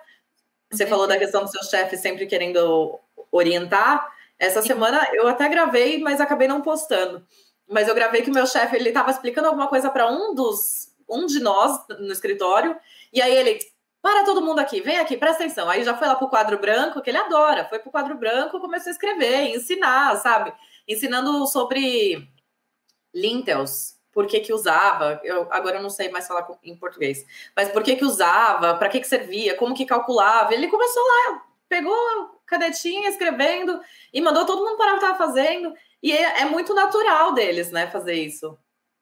Você falou da questão do seu chefe sempre querendo orientar. Essa semana eu até gravei, mas acabei não postando. mas eu gravei que o meu chefe ele estava explicando alguma coisa para um dos um de nós no escritório, e aí ele para todo mundo aqui, vem aqui, presta atenção. Aí já foi lá pro quadro branco, que ele adora, foi pro quadro branco, começou a escrever, ensinar, sabe? Ensinando sobre lintels, por que que usava, eu agora eu não sei mais falar em português, mas por que que usava, para que que servia, como que calculava. Ele começou lá, pegou canetinha escrevendo e mandou todo mundo parar o que estava fazendo. E é, é muito natural deles, né, fazer isso.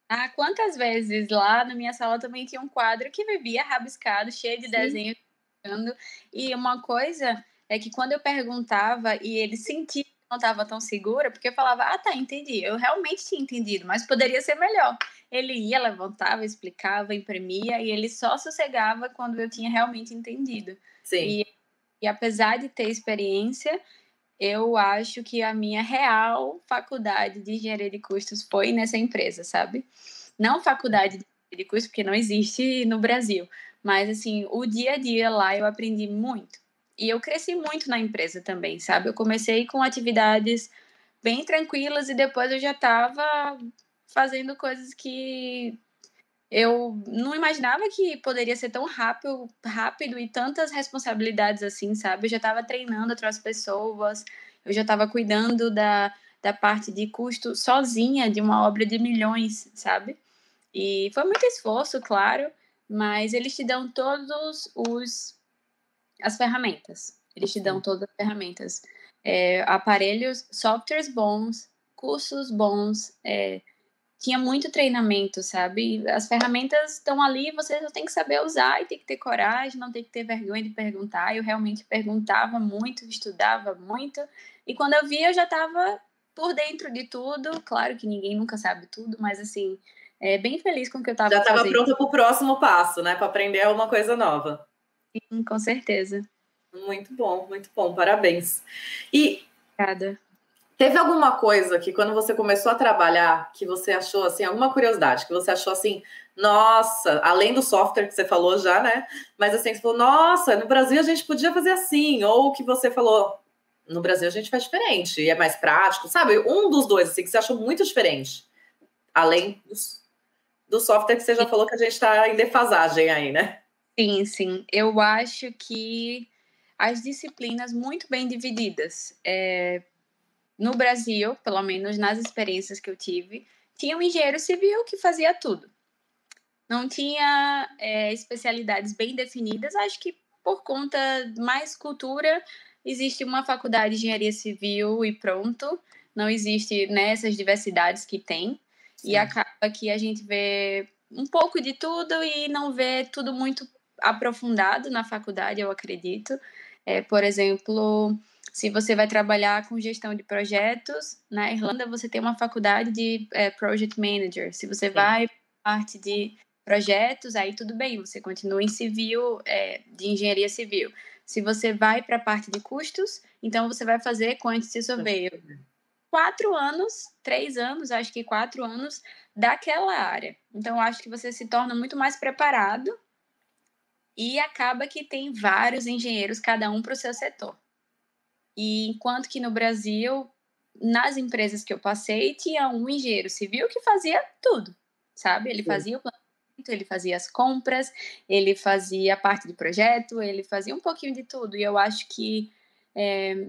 Ah, quantas vezes lá na minha sala também tinha um quadro que vivia rabiscado, cheio de Sim. desenho. E uma coisa é que quando eu perguntava e ele sentia que não estava tão segura, porque eu falava, ah, tá, entendi. Eu realmente tinha entendido, mas poderia ser melhor. Ele ia, levantava, explicava, imprimia e ele só sossegava quando eu tinha realmente entendido. Sim. E, e apesar de ter experiência, eu acho que a minha real faculdade de engenharia de custos foi nessa empresa, sabe? Não faculdade de engenharia de custos, porque não existe no Brasil, mas assim, o dia a dia lá eu aprendi muito. E eu cresci muito na empresa também, sabe? Eu comecei com atividades bem tranquilas e depois eu já estava fazendo coisas que eu não imaginava que poderia ser tão rápido, rápido e tantas responsabilidades assim, sabe? Eu já estava treinando outras pessoas, eu já estava cuidando da, da parte de custo sozinha de uma obra de milhões, sabe? E foi muito esforço, claro, mas eles te dão todos os as ferramentas. Eles te dão todas as ferramentas. É, aparelhos, softwares bons, cursos bons, é, tinha muito treinamento, sabe? As ferramentas estão ali, você só tem que saber usar e tem que ter coragem, não tem que ter vergonha de perguntar. Eu realmente perguntava muito, estudava muito, e quando eu via, eu já estava por dentro de tudo. Claro que ninguém nunca sabe tudo, mas assim, é, bem feliz com o que eu estava Já estava pronta para o próximo passo, né? Para aprender uma coisa nova. Sim, com certeza. Muito bom, muito bom, parabéns. E. Obrigada. Teve alguma coisa que quando você começou a trabalhar que você achou assim, alguma curiosidade, que você achou assim, nossa, além do software que você falou já, né? Mas assim, você falou, nossa, no Brasil a gente podia fazer assim, ou que você falou, no Brasil a gente faz diferente, e é mais prático, sabe? Um dos dois, assim, que você achou muito diferente, além do software que você já falou que a gente está em defasagem aí, né? Sim, sim. Eu acho que as disciplinas muito bem divididas. É, no Brasil, pelo menos nas experiências que eu tive, tinha um engenheiro civil que fazia tudo. Não tinha é, especialidades bem definidas, acho que por conta mais cultura, existe uma faculdade de engenharia civil e pronto. Não existe nessas né, diversidades que tem. Sim. E acaba que a gente vê um pouco de tudo e não vê tudo muito aprofundado na faculdade, eu acredito. É, por exemplo, se você vai trabalhar com gestão de projetos, na Irlanda você tem uma faculdade de é, Project Manager. Se você Sim. vai parte de projetos, aí tudo bem, você continua em civil, é, de engenharia civil. Se você vai para a parte de custos, então você vai fazer quantity surveyor. Quatro anos, três anos, acho que quatro anos daquela área. Então, acho que você se torna muito mais preparado e acaba que tem vários engenheiros, cada um para o seu setor. E enquanto que no Brasil, nas empresas que eu passei, tinha um engenheiro civil que fazia tudo, sabe? Ele Sim. fazia o planejamento, ele fazia as compras, ele fazia a parte de projeto, ele fazia um pouquinho de tudo. E eu acho que é,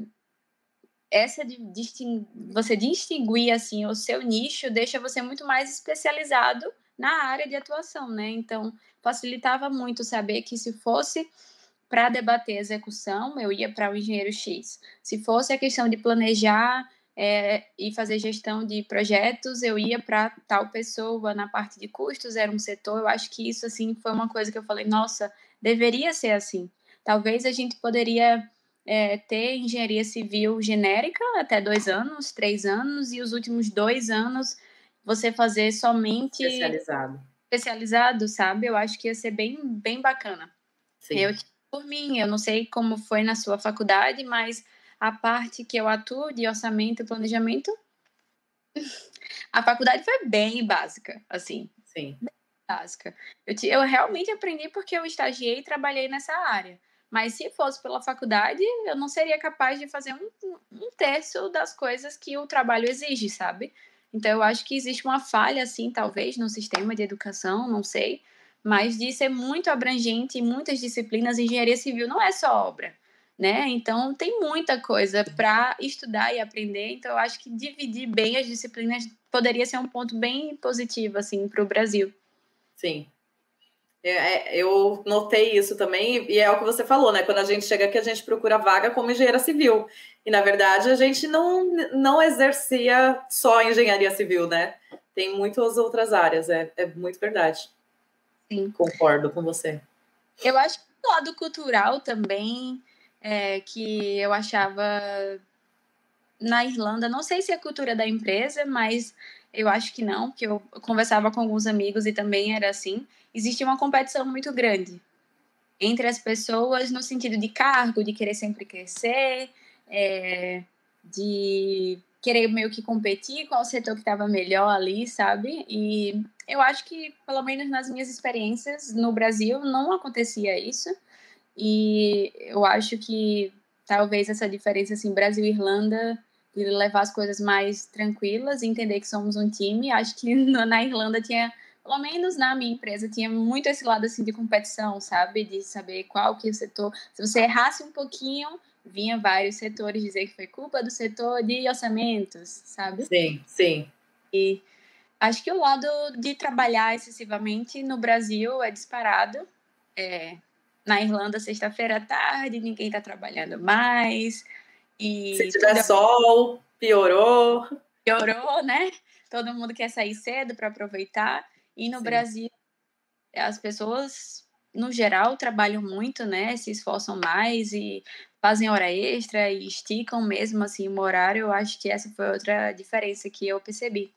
essa de disting, você distinguir assim o seu nicho deixa você muito mais especializado na área de atuação, né? Então facilitava muito saber que se fosse para debater execução, eu ia para o engenheiro X. Se fosse a questão de planejar é, e fazer gestão de projetos, eu ia para tal pessoa. Na parte de custos, era um setor. Eu acho que isso assim foi uma coisa que eu falei, nossa, deveria ser assim. Talvez a gente poderia é, ter engenharia civil genérica até dois anos, três anos, e os últimos dois anos você fazer somente especializado, especializado, sabe? Eu acho que ia ser bem, bem bacana. Sim. Eu por mim. Eu não sei como foi na sua faculdade, mas a parte que eu atuo de orçamento e planejamento, a faculdade foi bem básica, assim. Sim. Bem básica. Eu, eu realmente aprendi porque eu estagiei e trabalhei nessa área. Mas se fosse pela faculdade, eu não seria capaz de fazer um, um terço das coisas que o trabalho exige, sabe? Então, eu acho que existe uma falha, assim, talvez, no sistema de educação, não sei, mas de ser muito abrangente em muitas disciplinas. Engenharia civil não é só obra, né? Então, tem muita coisa para estudar e aprender. Então, eu acho que dividir bem as disciplinas poderia ser um ponto bem positivo, assim, para o Brasil. Sim, é, é, eu notei isso também, e é o que você falou, né? Quando a gente chega aqui, a gente procura vaga como engenheira civil. E, na verdade, a gente não, não exercia só engenharia civil, né? Tem muitas outras áreas, é, é muito verdade. Sim. Concordo com você. Eu acho que o lado cultural também, é, que eu achava na Irlanda, não sei se é cultura da empresa, mas eu acho que não, porque eu conversava com alguns amigos e também era assim. Existe uma competição muito grande entre as pessoas no sentido de cargo, de querer sempre crescer, é, de querer meio que competir com o setor que estava melhor ali, sabe? E eu acho que, pelo menos nas minhas experiências no Brasil, não acontecia isso. E eu acho que talvez essa diferença assim Brasil e Irlanda de levar as coisas mais tranquilas, entender que somos um time. Acho que na Irlanda tinha, pelo menos na minha empresa, tinha muito esse lado assim de competição, sabe? De saber qual que é o setor. Se você errasse um pouquinho, vinha vários setores dizer que foi culpa do setor de orçamentos, sabe? Sim, sim. E acho que o lado de trabalhar excessivamente no Brasil é disparado. É, na Irlanda, sexta-feira à tarde, ninguém está trabalhando mais. E Se tiver tudo... sol, piorou. Piorou, né? Todo mundo quer sair cedo para aproveitar. E no Sim. Brasil, as pessoas, no geral, trabalham muito, né? Se esforçam mais e fazem hora extra e esticam mesmo assim o horário. Eu acho que essa foi outra diferença que eu percebi.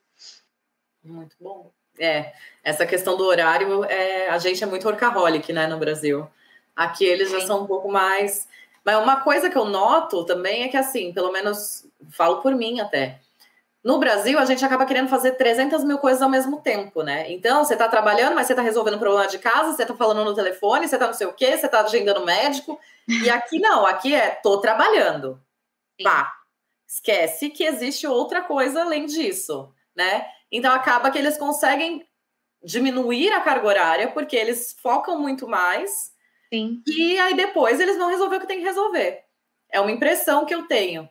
Muito bom. É, essa questão do horário, é, a gente é muito workaholic, né, no Brasil. Aqui eles já são um pouco mais mas uma coisa que eu noto também é que, assim, pelo menos falo por mim até. No Brasil, a gente acaba querendo fazer 300 mil coisas ao mesmo tempo, né? Então, você tá trabalhando, mas você tá resolvendo um problema de casa, você tá falando no telefone, você tá não sei o quê, você tá agendando médico. E aqui não, aqui é tô trabalhando. Sim. Pá. Esquece que existe outra coisa além disso, né? Então, acaba que eles conseguem diminuir a carga horária, porque eles focam muito mais Sim. E aí depois eles vão resolver o que tem que resolver. É uma impressão que eu tenho.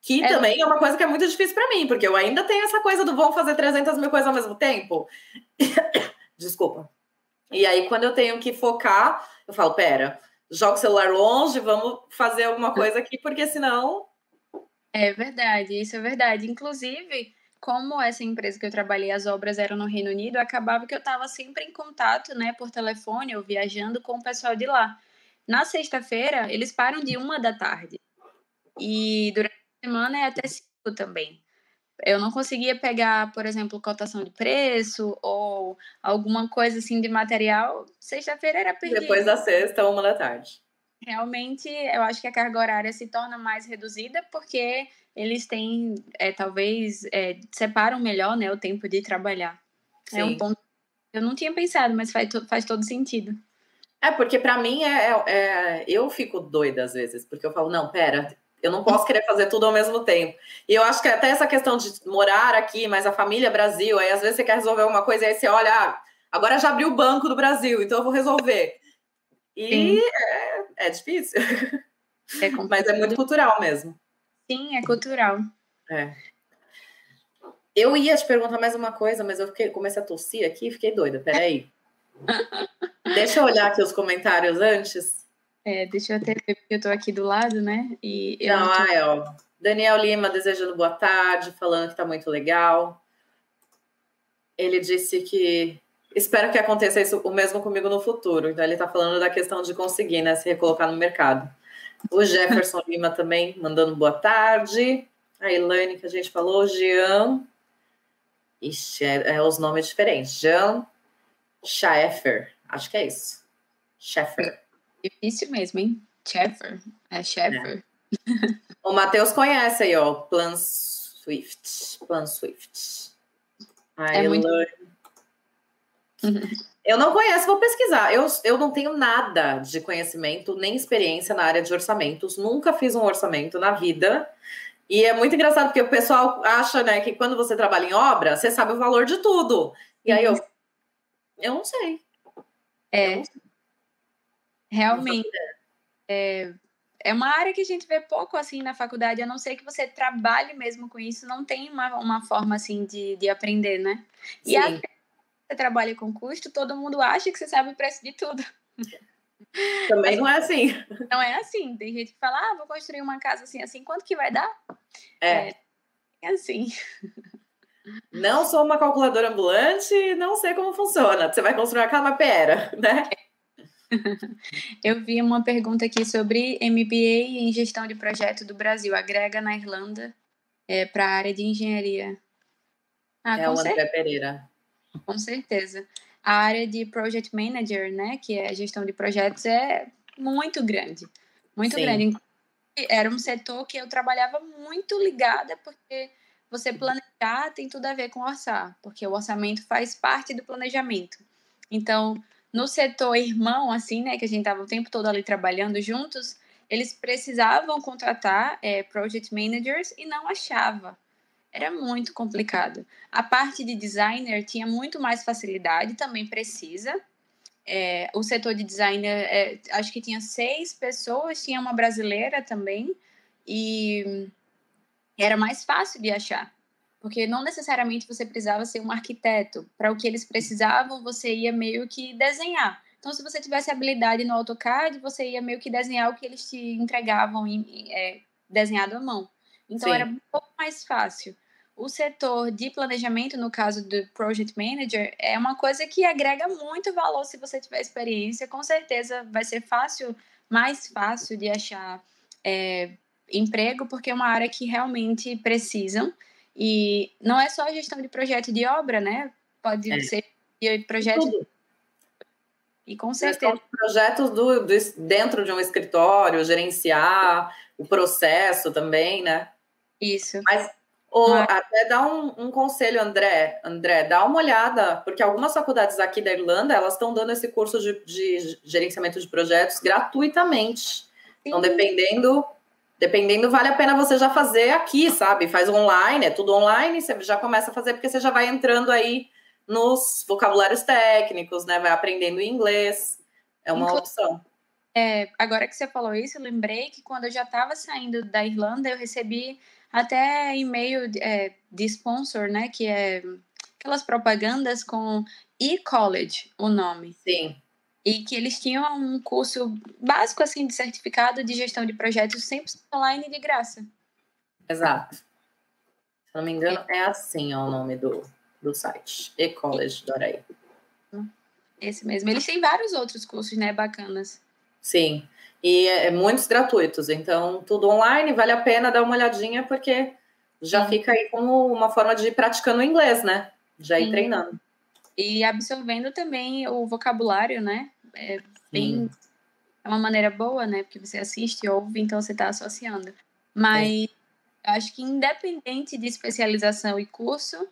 Que é. também é uma coisa que é muito difícil para mim, porque eu ainda tenho essa coisa do vão fazer 300 mil coisas ao mesmo tempo. Desculpa. E aí, quando eu tenho que focar, eu falo: pera, joga o celular longe, vamos fazer alguma coisa aqui, porque senão. É verdade, isso é verdade. Inclusive, como essa empresa que eu trabalhei, as obras eram no Reino Unido, acabava que eu estava sempre em contato, né, por telefone ou viajando com o pessoal de lá. Na sexta-feira, eles param de uma da tarde. E durante semana é até cinco também. Eu não conseguia pegar, por exemplo, cotação de preço ou alguma coisa assim de material. Sexta-feira era perdido. Depois da sexta, uma da tarde. Realmente, eu acho que a carga horária se torna mais reduzida porque eles têm, é, talvez, é, separam melhor né, o tempo de trabalhar. Sim. É um ponto. Eu não tinha pensado, mas faz, faz todo sentido. É, porque para mim é, é, é, Eu fico doida às vezes, porque eu falo, não, pera, eu não posso querer fazer tudo ao mesmo tempo. E eu acho que até essa questão de morar aqui, mas a família Brasil, aí às vezes você quer resolver uma coisa, e aí você olha, ah, agora já abriu o banco do Brasil, então eu vou resolver. E é, é, difícil. É mas é muito cultural mesmo. Sim, é cultural. É. Eu ia te perguntar mais uma coisa, mas eu fiquei, comecei a tossir aqui e fiquei doida. Peraí. deixa eu olhar aqui os comentários antes. É, deixa eu até ver, porque eu tô aqui do lado, né? E não, não tô... ah, é, ó. Daniel Lima desejando boa tarde, falando que tá muito legal. Ele disse que espero que aconteça isso o mesmo comigo no futuro. Então, ele tá falando da questão de conseguir, né, se recolocar no mercado. O Jefferson Lima também mandando boa tarde. A Elaine que a gente falou, Jean. Ixi, é, é os nomes diferentes. Jean Schaeffer. Acho que é isso. Schaeffer. Difícil mesmo, hein? Schaeffer. É Schaeffer. É. o Matheus conhece aí, ó. Plan Swift. Plan Swift. A é. Muito... Eu não conheço, vou pesquisar. Eu, eu não tenho nada de conhecimento nem experiência na área de orçamentos. Nunca fiz um orçamento na vida. E é muito engraçado porque o pessoal acha, né, que quando você trabalha em obra, você sabe o valor de tudo. E aí eu, uhum. eu não sei. É. Não sei. Realmente. É, é uma área que a gente vê pouco assim na faculdade, a não ser que você trabalhe mesmo com isso, não tem uma, uma forma assim de, de aprender, né? Sim. E até você trabalha com custo, todo mundo acha que você sabe o preço de tudo. Também não é assim. Não é assim. Tem gente que fala, ah, vou construir uma casa assim, assim, quanto que vai dar? É. É assim. Não sou uma calculadora ambulante, não sei como funciona. Você vai construir uma casa, pera, né? Eu vi uma pergunta aqui sobre MBA em gestão de projeto do Brasil. Agrega na Irlanda é, para a área de engenharia. Ah, é o André Pereira. Com certeza. A área de Project Manager, né, que é a gestão de projetos, é muito grande. Muito Sim. grande. Era um setor que eu trabalhava muito ligada, porque você planejar tem tudo a ver com orçar, porque o orçamento faz parte do planejamento. Então, no setor irmão, assim, né, que a gente estava o tempo todo ali trabalhando juntos, eles precisavam contratar é, project managers e não achava. Era muito complicado. A parte de designer tinha muito mais facilidade, também precisa. É, o setor de designer, é, acho que tinha seis pessoas, tinha uma brasileira também, e era mais fácil de achar porque não necessariamente você precisava ser um arquiteto. Para o que eles precisavam, você ia meio que desenhar. Então, se você tivesse habilidade no AutoCAD, você ia meio que desenhar o que eles te entregavam em, é, desenhado à mão. Então, Sim. era um pouco mais fácil. O setor de planejamento, no caso do Project Manager, é uma coisa que agrega muito valor se você tiver experiência. Com certeza vai ser fácil, mais fácil de achar é, emprego, porque é uma área que realmente precisam. E não é só a gestão de projeto de obra, né? Pode é. ser de projeto. Tudo. E com certeza. Projetos do, do, dentro de um escritório, gerenciar o processo também, né? Isso. Mas ou Mas... até dá um, um, conselho, André. André, dá uma olhada, porque algumas faculdades aqui da Irlanda elas estão dando esse curso de, de gerenciamento de projetos gratuitamente. Sim. Então, dependendo Dependendo, vale a pena você já fazer aqui, sabe? Faz online, é tudo online, você já começa a fazer, porque você já vai entrando aí nos vocabulários técnicos, né? Vai aprendendo inglês. É uma Inclu opção. É, agora que você falou isso, eu lembrei que quando eu já estava saindo da Irlanda, eu recebi até e-mail de, é, de sponsor, né? Que é aquelas propagandas com e-college, o nome. Sim e que eles tinham um curso básico assim de certificado de gestão de projetos sempre online de graça. Exato. Se não me engano, é assim o nome do, do site, ecollege.ai. Esse mesmo. Eles têm vários outros cursos, né, bacanas. Sim, e é, é muitos gratuitos, então tudo online, vale a pena dar uma olhadinha, porque já Sim. fica aí como uma forma de ir praticando inglês, né? Já ir Sim. treinando. E absorvendo também o vocabulário, né? é bem. É uma maneira boa, né? Porque você assiste e ouve, então você está associando. Mas é. acho que independente de especialização e curso,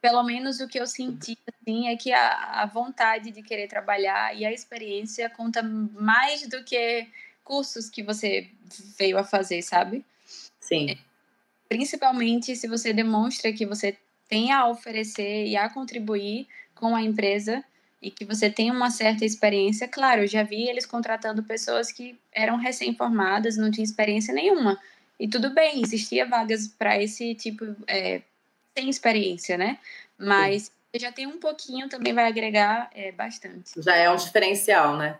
pelo menos o que eu senti assim, é que a, a vontade de querer trabalhar e a experiência conta mais do que cursos que você veio a fazer, sabe? Sim. É, principalmente se você demonstra que você tem a oferecer e a contribuir com a empresa e que você tem uma certa experiência, claro, eu já vi eles contratando pessoas que eram recém-formadas, não tinham experiência nenhuma. E tudo bem, existia vagas para esse tipo, é, sem experiência, né? Mas Sim. já tem um pouquinho, também vai agregar é, bastante. Já é um diferencial, né?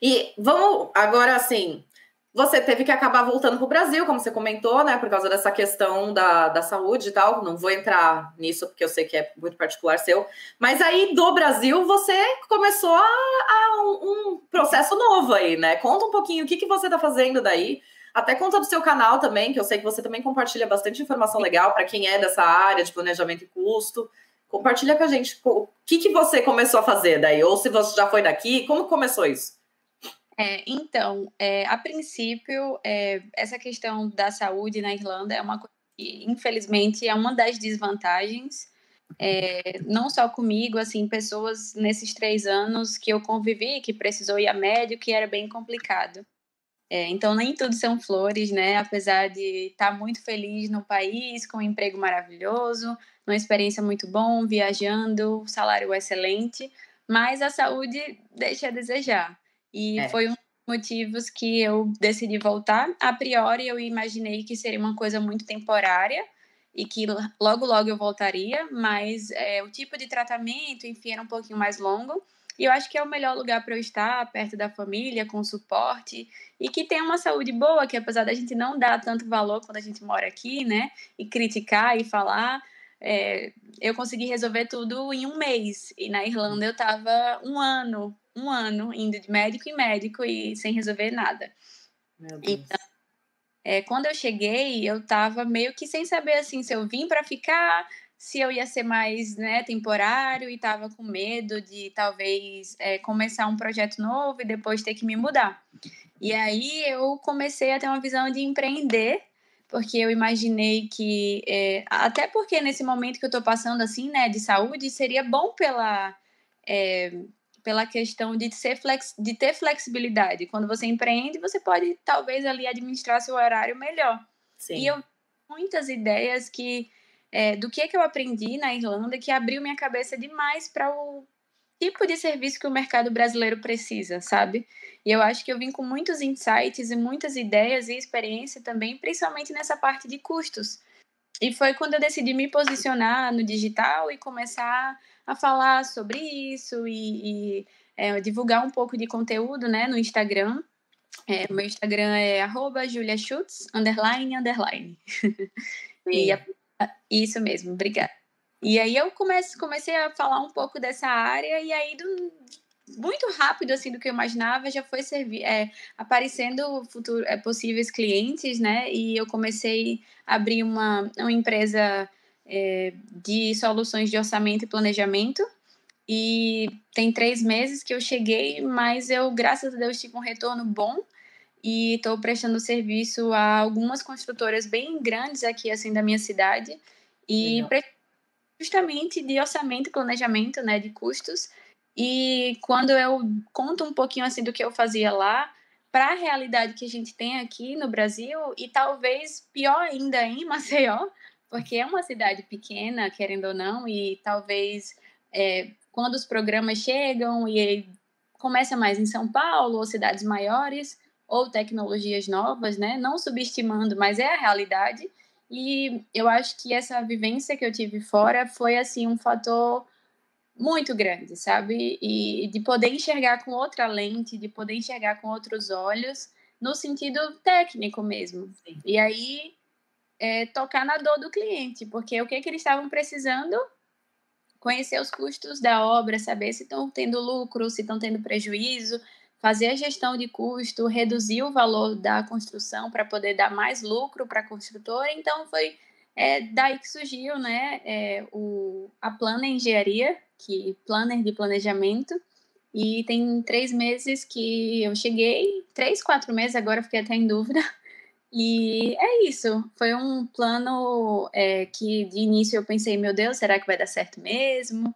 E vamos agora, assim, você teve que acabar voltando para o Brasil, como você comentou, né? Por causa dessa questão da, da saúde e tal. Não vou entrar nisso, porque eu sei que é muito particular seu. Mas aí, do Brasil, você começou a, a um, um, processo novo aí, né? Conta um pouquinho o que, que você está fazendo daí. Até conta do seu canal também, que eu sei que você também compartilha bastante informação legal para quem é dessa área de planejamento e custo. Compartilha com a gente o que, que você começou a fazer daí, ou se você já foi daqui, como começou isso? É, então, é, a princípio, é, essa questão da saúde na Irlanda é uma coisa que, infelizmente, é uma das desvantagens, é, não só comigo, assim, pessoas nesses três anos que eu convivi, que precisou ir a médico, que era bem complicado. É, então, nem tudo são flores, né? Apesar de estar muito feliz no país, com um emprego maravilhoso, uma experiência muito bom, viajando, salário excelente, mas a saúde deixa a desejar. E é. foi um dos motivos que eu decidi voltar. A priori, eu imaginei que seria uma coisa muito temporária e que logo, logo eu voltaria, mas é, o tipo de tratamento, enfim, era um pouquinho mais longo. E eu acho que é o melhor lugar para eu estar, perto da família, com suporte e que tenha uma saúde boa, que apesar da gente não dar tanto valor quando a gente mora aqui, né? E criticar e falar, é, eu consegui resolver tudo em um mês. E na Irlanda eu estava um ano, um ano indo de médico em médico e sem resolver nada. Então, é, quando eu cheguei, eu estava meio que sem saber assim se eu vim para ficar, se eu ia ser mais né, temporário e estava com medo de talvez é, começar um projeto novo e depois ter que me mudar. E aí eu comecei a ter uma visão de empreender, porque eu imaginei que, é, até porque nesse momento que eu estou passando assim, né, de saúde, seria bom pela, é, pela questão de, ser flex, de ter flexibilidade. Quando você empreende, você pode talvez ali administrar seu horário melhor. Sim. E eu muitas ideias que é, do que, é que eu aprendi na Irlanda que abriu minha cabeça demais para o tipo de serviço que o mercado brasileiro precisa, sabe? E eu acho que eu vim com muitos insights e muitas ideias e experiência também, principalmente nessa parte de custos. E foi quando eu decidi me posicionar no digital e começar a falar sobre isso e, e é, divulgar um pouco de conteúdo né, no Instagram. É, meu Instagram é arroba juliaschutz, underline, underline. e a isso mesmo, obrigada. E aí eu comece, comecei a falar um pouco dessa área e aí do, muito rápido assim do que eu imaginava já foi servir, é, aparecendo futuro, é, possíveis clientes, né? E eu comecei a abrir uma, uma empresa é, de soluções de orçamento e planejamento. E tem três meses que eu cheguei, mas eu, graças a Deus, tive um retorno bom e estou prestando serviço a algumas construtoras bem grandes aqui assim da minha cidade e justamente de orçamento e planejamento, né, de custos. E quando eu conto um pouquinho assim do que eu fazia lá, para a realidade que a gente tem aqui no Brasil e talvez pior ainda em Maceió, porque é uma cidade pequena, querendo ou não, e talvez é, quando os programas chegam e começa mais em São Paulo ou cidades maiores, ou tecnologias novas, né? Não subestimando, mas é a realidade. E eu acho que essa vivência que eu tive fora foi assim um fator muito grande, sabe? E de poder enxergar com outra lente, de poder enxergar com outros olhos, no sentido técnico mesmo. Sim. E aí é, tocar na dor do cliente, porque o que, que eles estavam precisando? Conhecer os custos da obra, saber se estão tendo lucro, se estão tendo prejuízo, fazer a gestão de custo, reduzir o valor da construção para poder dar mais lucro para a construtora. Então, foi é, daí que surgiu né, é, o, a Plana Engenharia, que planner de planejamento. E tem três meses que eu cheguei, três, quatro meses, agora fiquei até em dúvida. E é isso. Foi um plano é, que de início eu pensei, meu Deus, será que vai dar certo mesmo?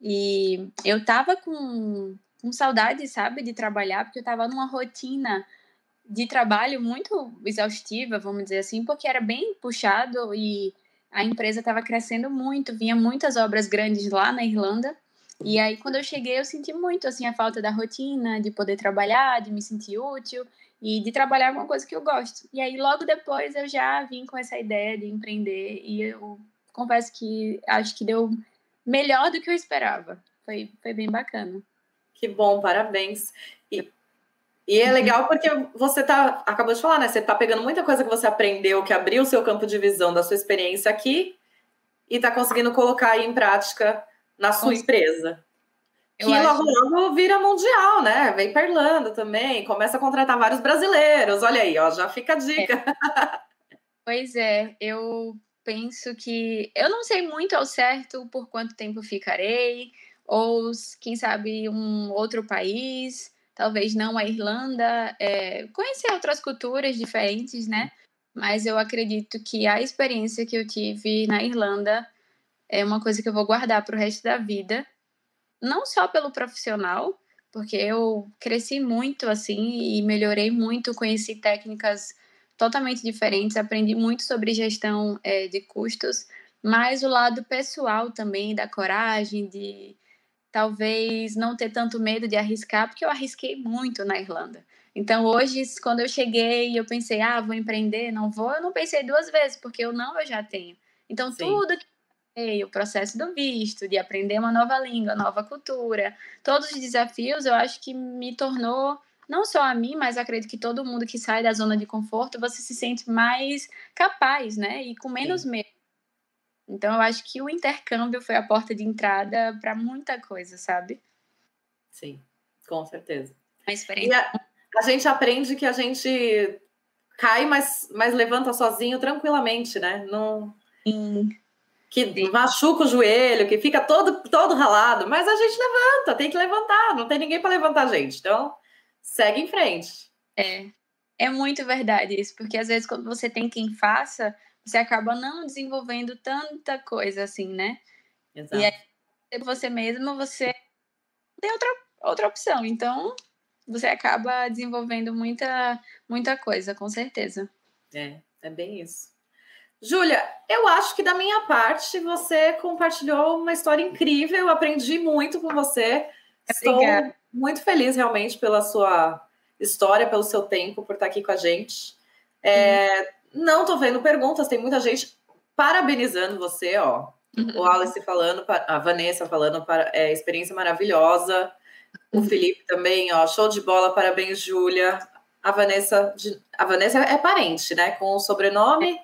E eu tava com com saudade, sabe, de trabalhar, porque eu estava numa rotina de trabalho muito exaustiva, vamos dizer assim, porque era bem puxado e a empresa estava crescendo muito, vinha muitas obras grandes lá na Irlanda. E aí quando eu cheguei, eu senti muito assim a falta da rotina, de poder trabalhar, de me sentir útil e de trabalhar com uma coisa que eu gosto. E aí logo depois eu já vim com essa ideia de empreender e eu confesso que acho que deu melhor do que eu esperava. Foi, foi bem bacana. Que bom, parabéns. E, e é legal porque você tá, acabou de falar, né? Você tá pegando muita coisa que você aprendeu, que abriu o seu campo de visão da sua experiência aqui e tá conseguindo colocar aí em prática na sua empresa. Eu que logo logo vira mundial, né? Vem para Irlanda também, começa a contratar vários brasileiros. Olha aí, ó, já fica a dica. É. Pois é, eu penso que eu não sei muito ao certo por quanto tempo ficarei ou quem sabe um outro país, talvez não a Irlanda, é, conhecer outras culturas diferentes, né? Mas eu acredito que a experiência que eu tive na Irlanda é uma coisa que eu vou guardar para o resto da vida, não só pelo profissional, porque eu cresci muito assim e melhorei muito, conheci técnicas totalmente diferentes, aprendi muito sobre gestão é, de custos, mas o lado pessoal também, da coragem, de talvez não ter tanto medo de arriscar, porque eu arrisquei muito na Irlanda. Então hoje, quando eu cheguei e eu pensei, ah, vou empreender, não vou, eu não pensei duas vezes, porque eu não, eu já tenho. Então Sim. tudo que o processo do visto, de aprender uma nova língua, nova cultura, todos os desafios, eu acho que me tornou não só a mim, mas acredito que todo mundo que sai da zona de conforto, você se sente mais capaz, né? E com menos Sim. medo. Então eu acho que o intercâmbio foi a porta de entrada para muita coisa, sabe? Sim, com certeza. Uma experiência. A, a, gente aprende que a gente cai, mas, mas levanta sozinho tranquilamente, né? Não. Sim que Sim. machuca o joelho, que fica todo, todo ralado, mas a gente levanta, tem que levantar, não tem ninguém para levantar a gente. Então, segue em frente. É. É muito verdade isso, porque às vezes quando você tem quem faça, você acaba não desenvolvendo tanta coisa assim, né? Exato. E aí, você mesmo, você tem outra, outra opção. Então, você acaba desenvolvendo muita, muita coisa, com certeza. É, é bem isso. Júlia, eu acho que da minha parte você compartilhou uma história incrível, eu aprendi muito com você. Estou muito feliz realmente pela sua história, pelo seu tempo, por estar aqui com a gente. É, não estou vendo perguntas, tem muita gente parabenizando você, ó. Uhum. O Alice falando, a Vanessa falando, para, é, experiência maravilhosa. O uhum. Felipe também, ó, show de bola, parabéns, Júlia. A Vanessa, a Vanessa é parente, né? Com o sobrenome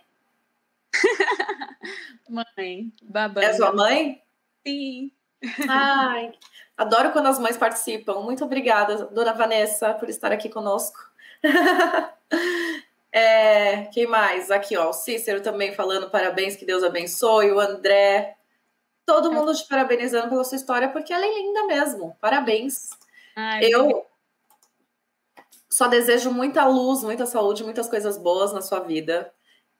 mãe, babando. É sua mãe? Sim. Ai, adoro quando as mães participam. Muito obrigada, dona Vanessa, por estar aqui conosco. é, quem mais? Aqui, ó, o Cícero também falando parabéns, que Deus abençoe. O André. Todo mundo te parabenizando pela sua história, porque ela é linda mesmo. Parabéns. Ai, eu só desejo muita luz, muita saúde, muitas coisas boas na sua vida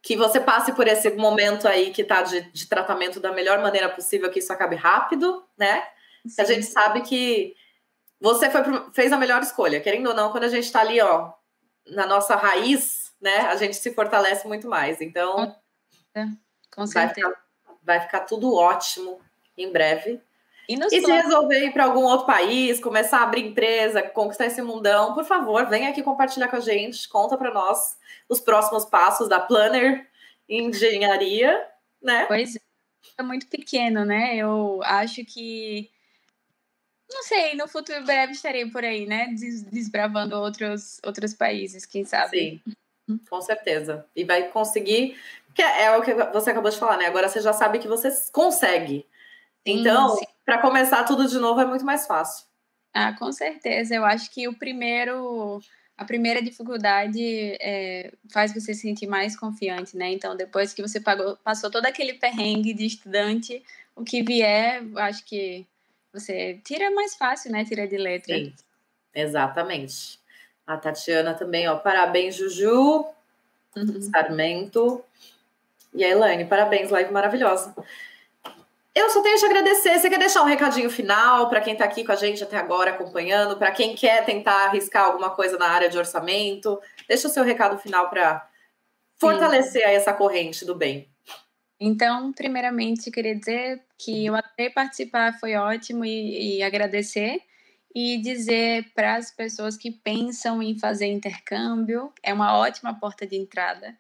que você passe por esse momento aí que está de, de, tratamento da melhor maneira possível, que isso acabe rápido, né? Sim. A gente sabe que você foi, fez a melhor escolha, querendo ou não, quando a gente está ali, ó, na nossa raiz, né? A gente se fortalece muito mais. Então, é, com certeza. Vai ficar, vai ficar tudo ótimo em breve. E, e se resolver ir para algum outro país, começar a abrir empresa, conquistar esse mundão, por favor, venha aqui compartilhar com a gente, conta para nós os próximos passos da Planner Engenharia, né? Pois é, é muito pequeno, né? Eu acho que não sei, no futuro breve estarei por aí, né? Desbravando outros, outros países, quem sabe. Sim, com certeza. E vai conseguir, que é o que você acabou de falar, né? Agora você já sabe que você consegue. Então, para começar tudo de novo é muito mais fácil. Ah, com certeza. Eu acho que o primeiro a primeira dificuldade é, faz você se sentir mais confiante, né? Então, depois que você pagou, passou todo aquele perrengue de estudante, o que vier, acho que você tira mais fácil, né? Tira de letra. Sim, exatamente. A Tatiana também, ó. Parabéns, Juju. Uhum. Sarmento. E a Elaine, parabéns, live maravilhosa. Eu só tenho a te agradecer. Você quer deixar um recadinho final para quem está aqui com a gente até agora acompanhando, para quem quer tentar arriscar alguma coisa na área de orçamento? Deixa o seu recado final para fortalecer essa corrente do bem. Então, primeiramente, queria dizer que eu adorei participar, foi ótimo e, e agradecer e dizer para as pessoas que pensam em fazer intercâmbio, é uma ótima porta de entrada.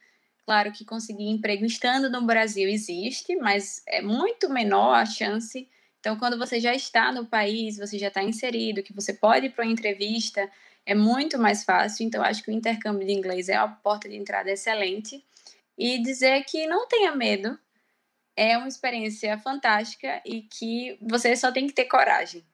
Claro que conseguir emprego estando no Brasil existe, mas é muito menor a chance. Então, quando você já está no país, você já está inserido, que você pode ir para uma entrevista, é muito mais fácil. Então, acho que o intercâmbio de inglês é uma porta de entrada excelente. E dizer que não tenha medo, é uma experiência fantástica e que você só tem que ter coragem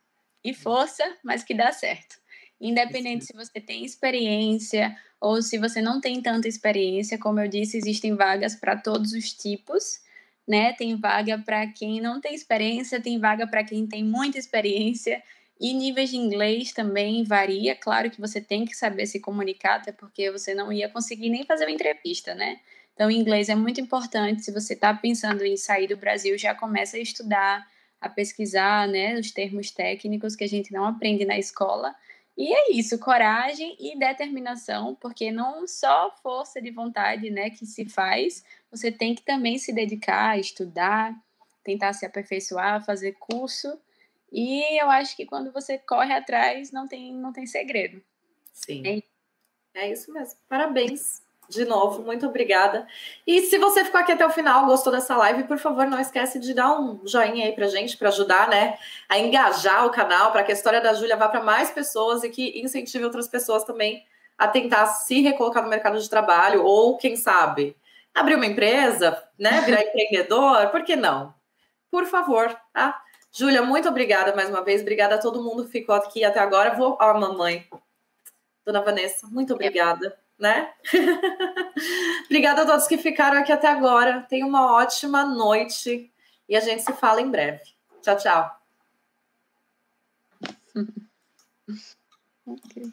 e força, mas que dá certo. Independente se você tem experiência ou se você não tem tanta experiência, como eu disse, existem vagas para todos os tipos, né? Tem vaga para quem não tem experiência, tem vaga para quem tem muita experiência. E níveis de inglês também varia. Claro que você tem que saber se comunicar, até porque você não ia conseguir nem fazer uma entrevista, né? Então, inglês é muito importante. Se você está pensando em sair do Brasil, já começa a estudar a pesquisar, né, os termos técnicos que a gente não aprende na escola. E é isso, coragem e determinação, porque não só força de vontade, né, que se faz, você tem que também se dedicar, estudar, tentar se aperfeiçoar, fazer curso. E eu acho que quando você corre atrás, não tem, não tem segredo. Sim. É, é isso mesmo. Parabéns de novo, muito obrigada. E se você ficou aqui até o final, gostou dessa live, por favor, não esquece de dar um joinha aí pra gente, para ajudar, né, a engajar o canal, para que a história da Júlia vá para mais pessoas e que incentive outras pessoas também a tentar se recolocar no mercado de trabalho ou, quem sabe, abrir uma empresa, né, virar empreendedor, por que não? Por favor, tá? Júlia, muito obrigada mais uma vez. Obrigada a todo mundo que ficou aqui até agora. Vou. Ó, mamãe. Dona Vanessa, muito obrigada né? Obrigada a todos que ficaram aqui até agora. Tenha uma ótima noite e a gente se fala em breve. Tchau, tchau. okay.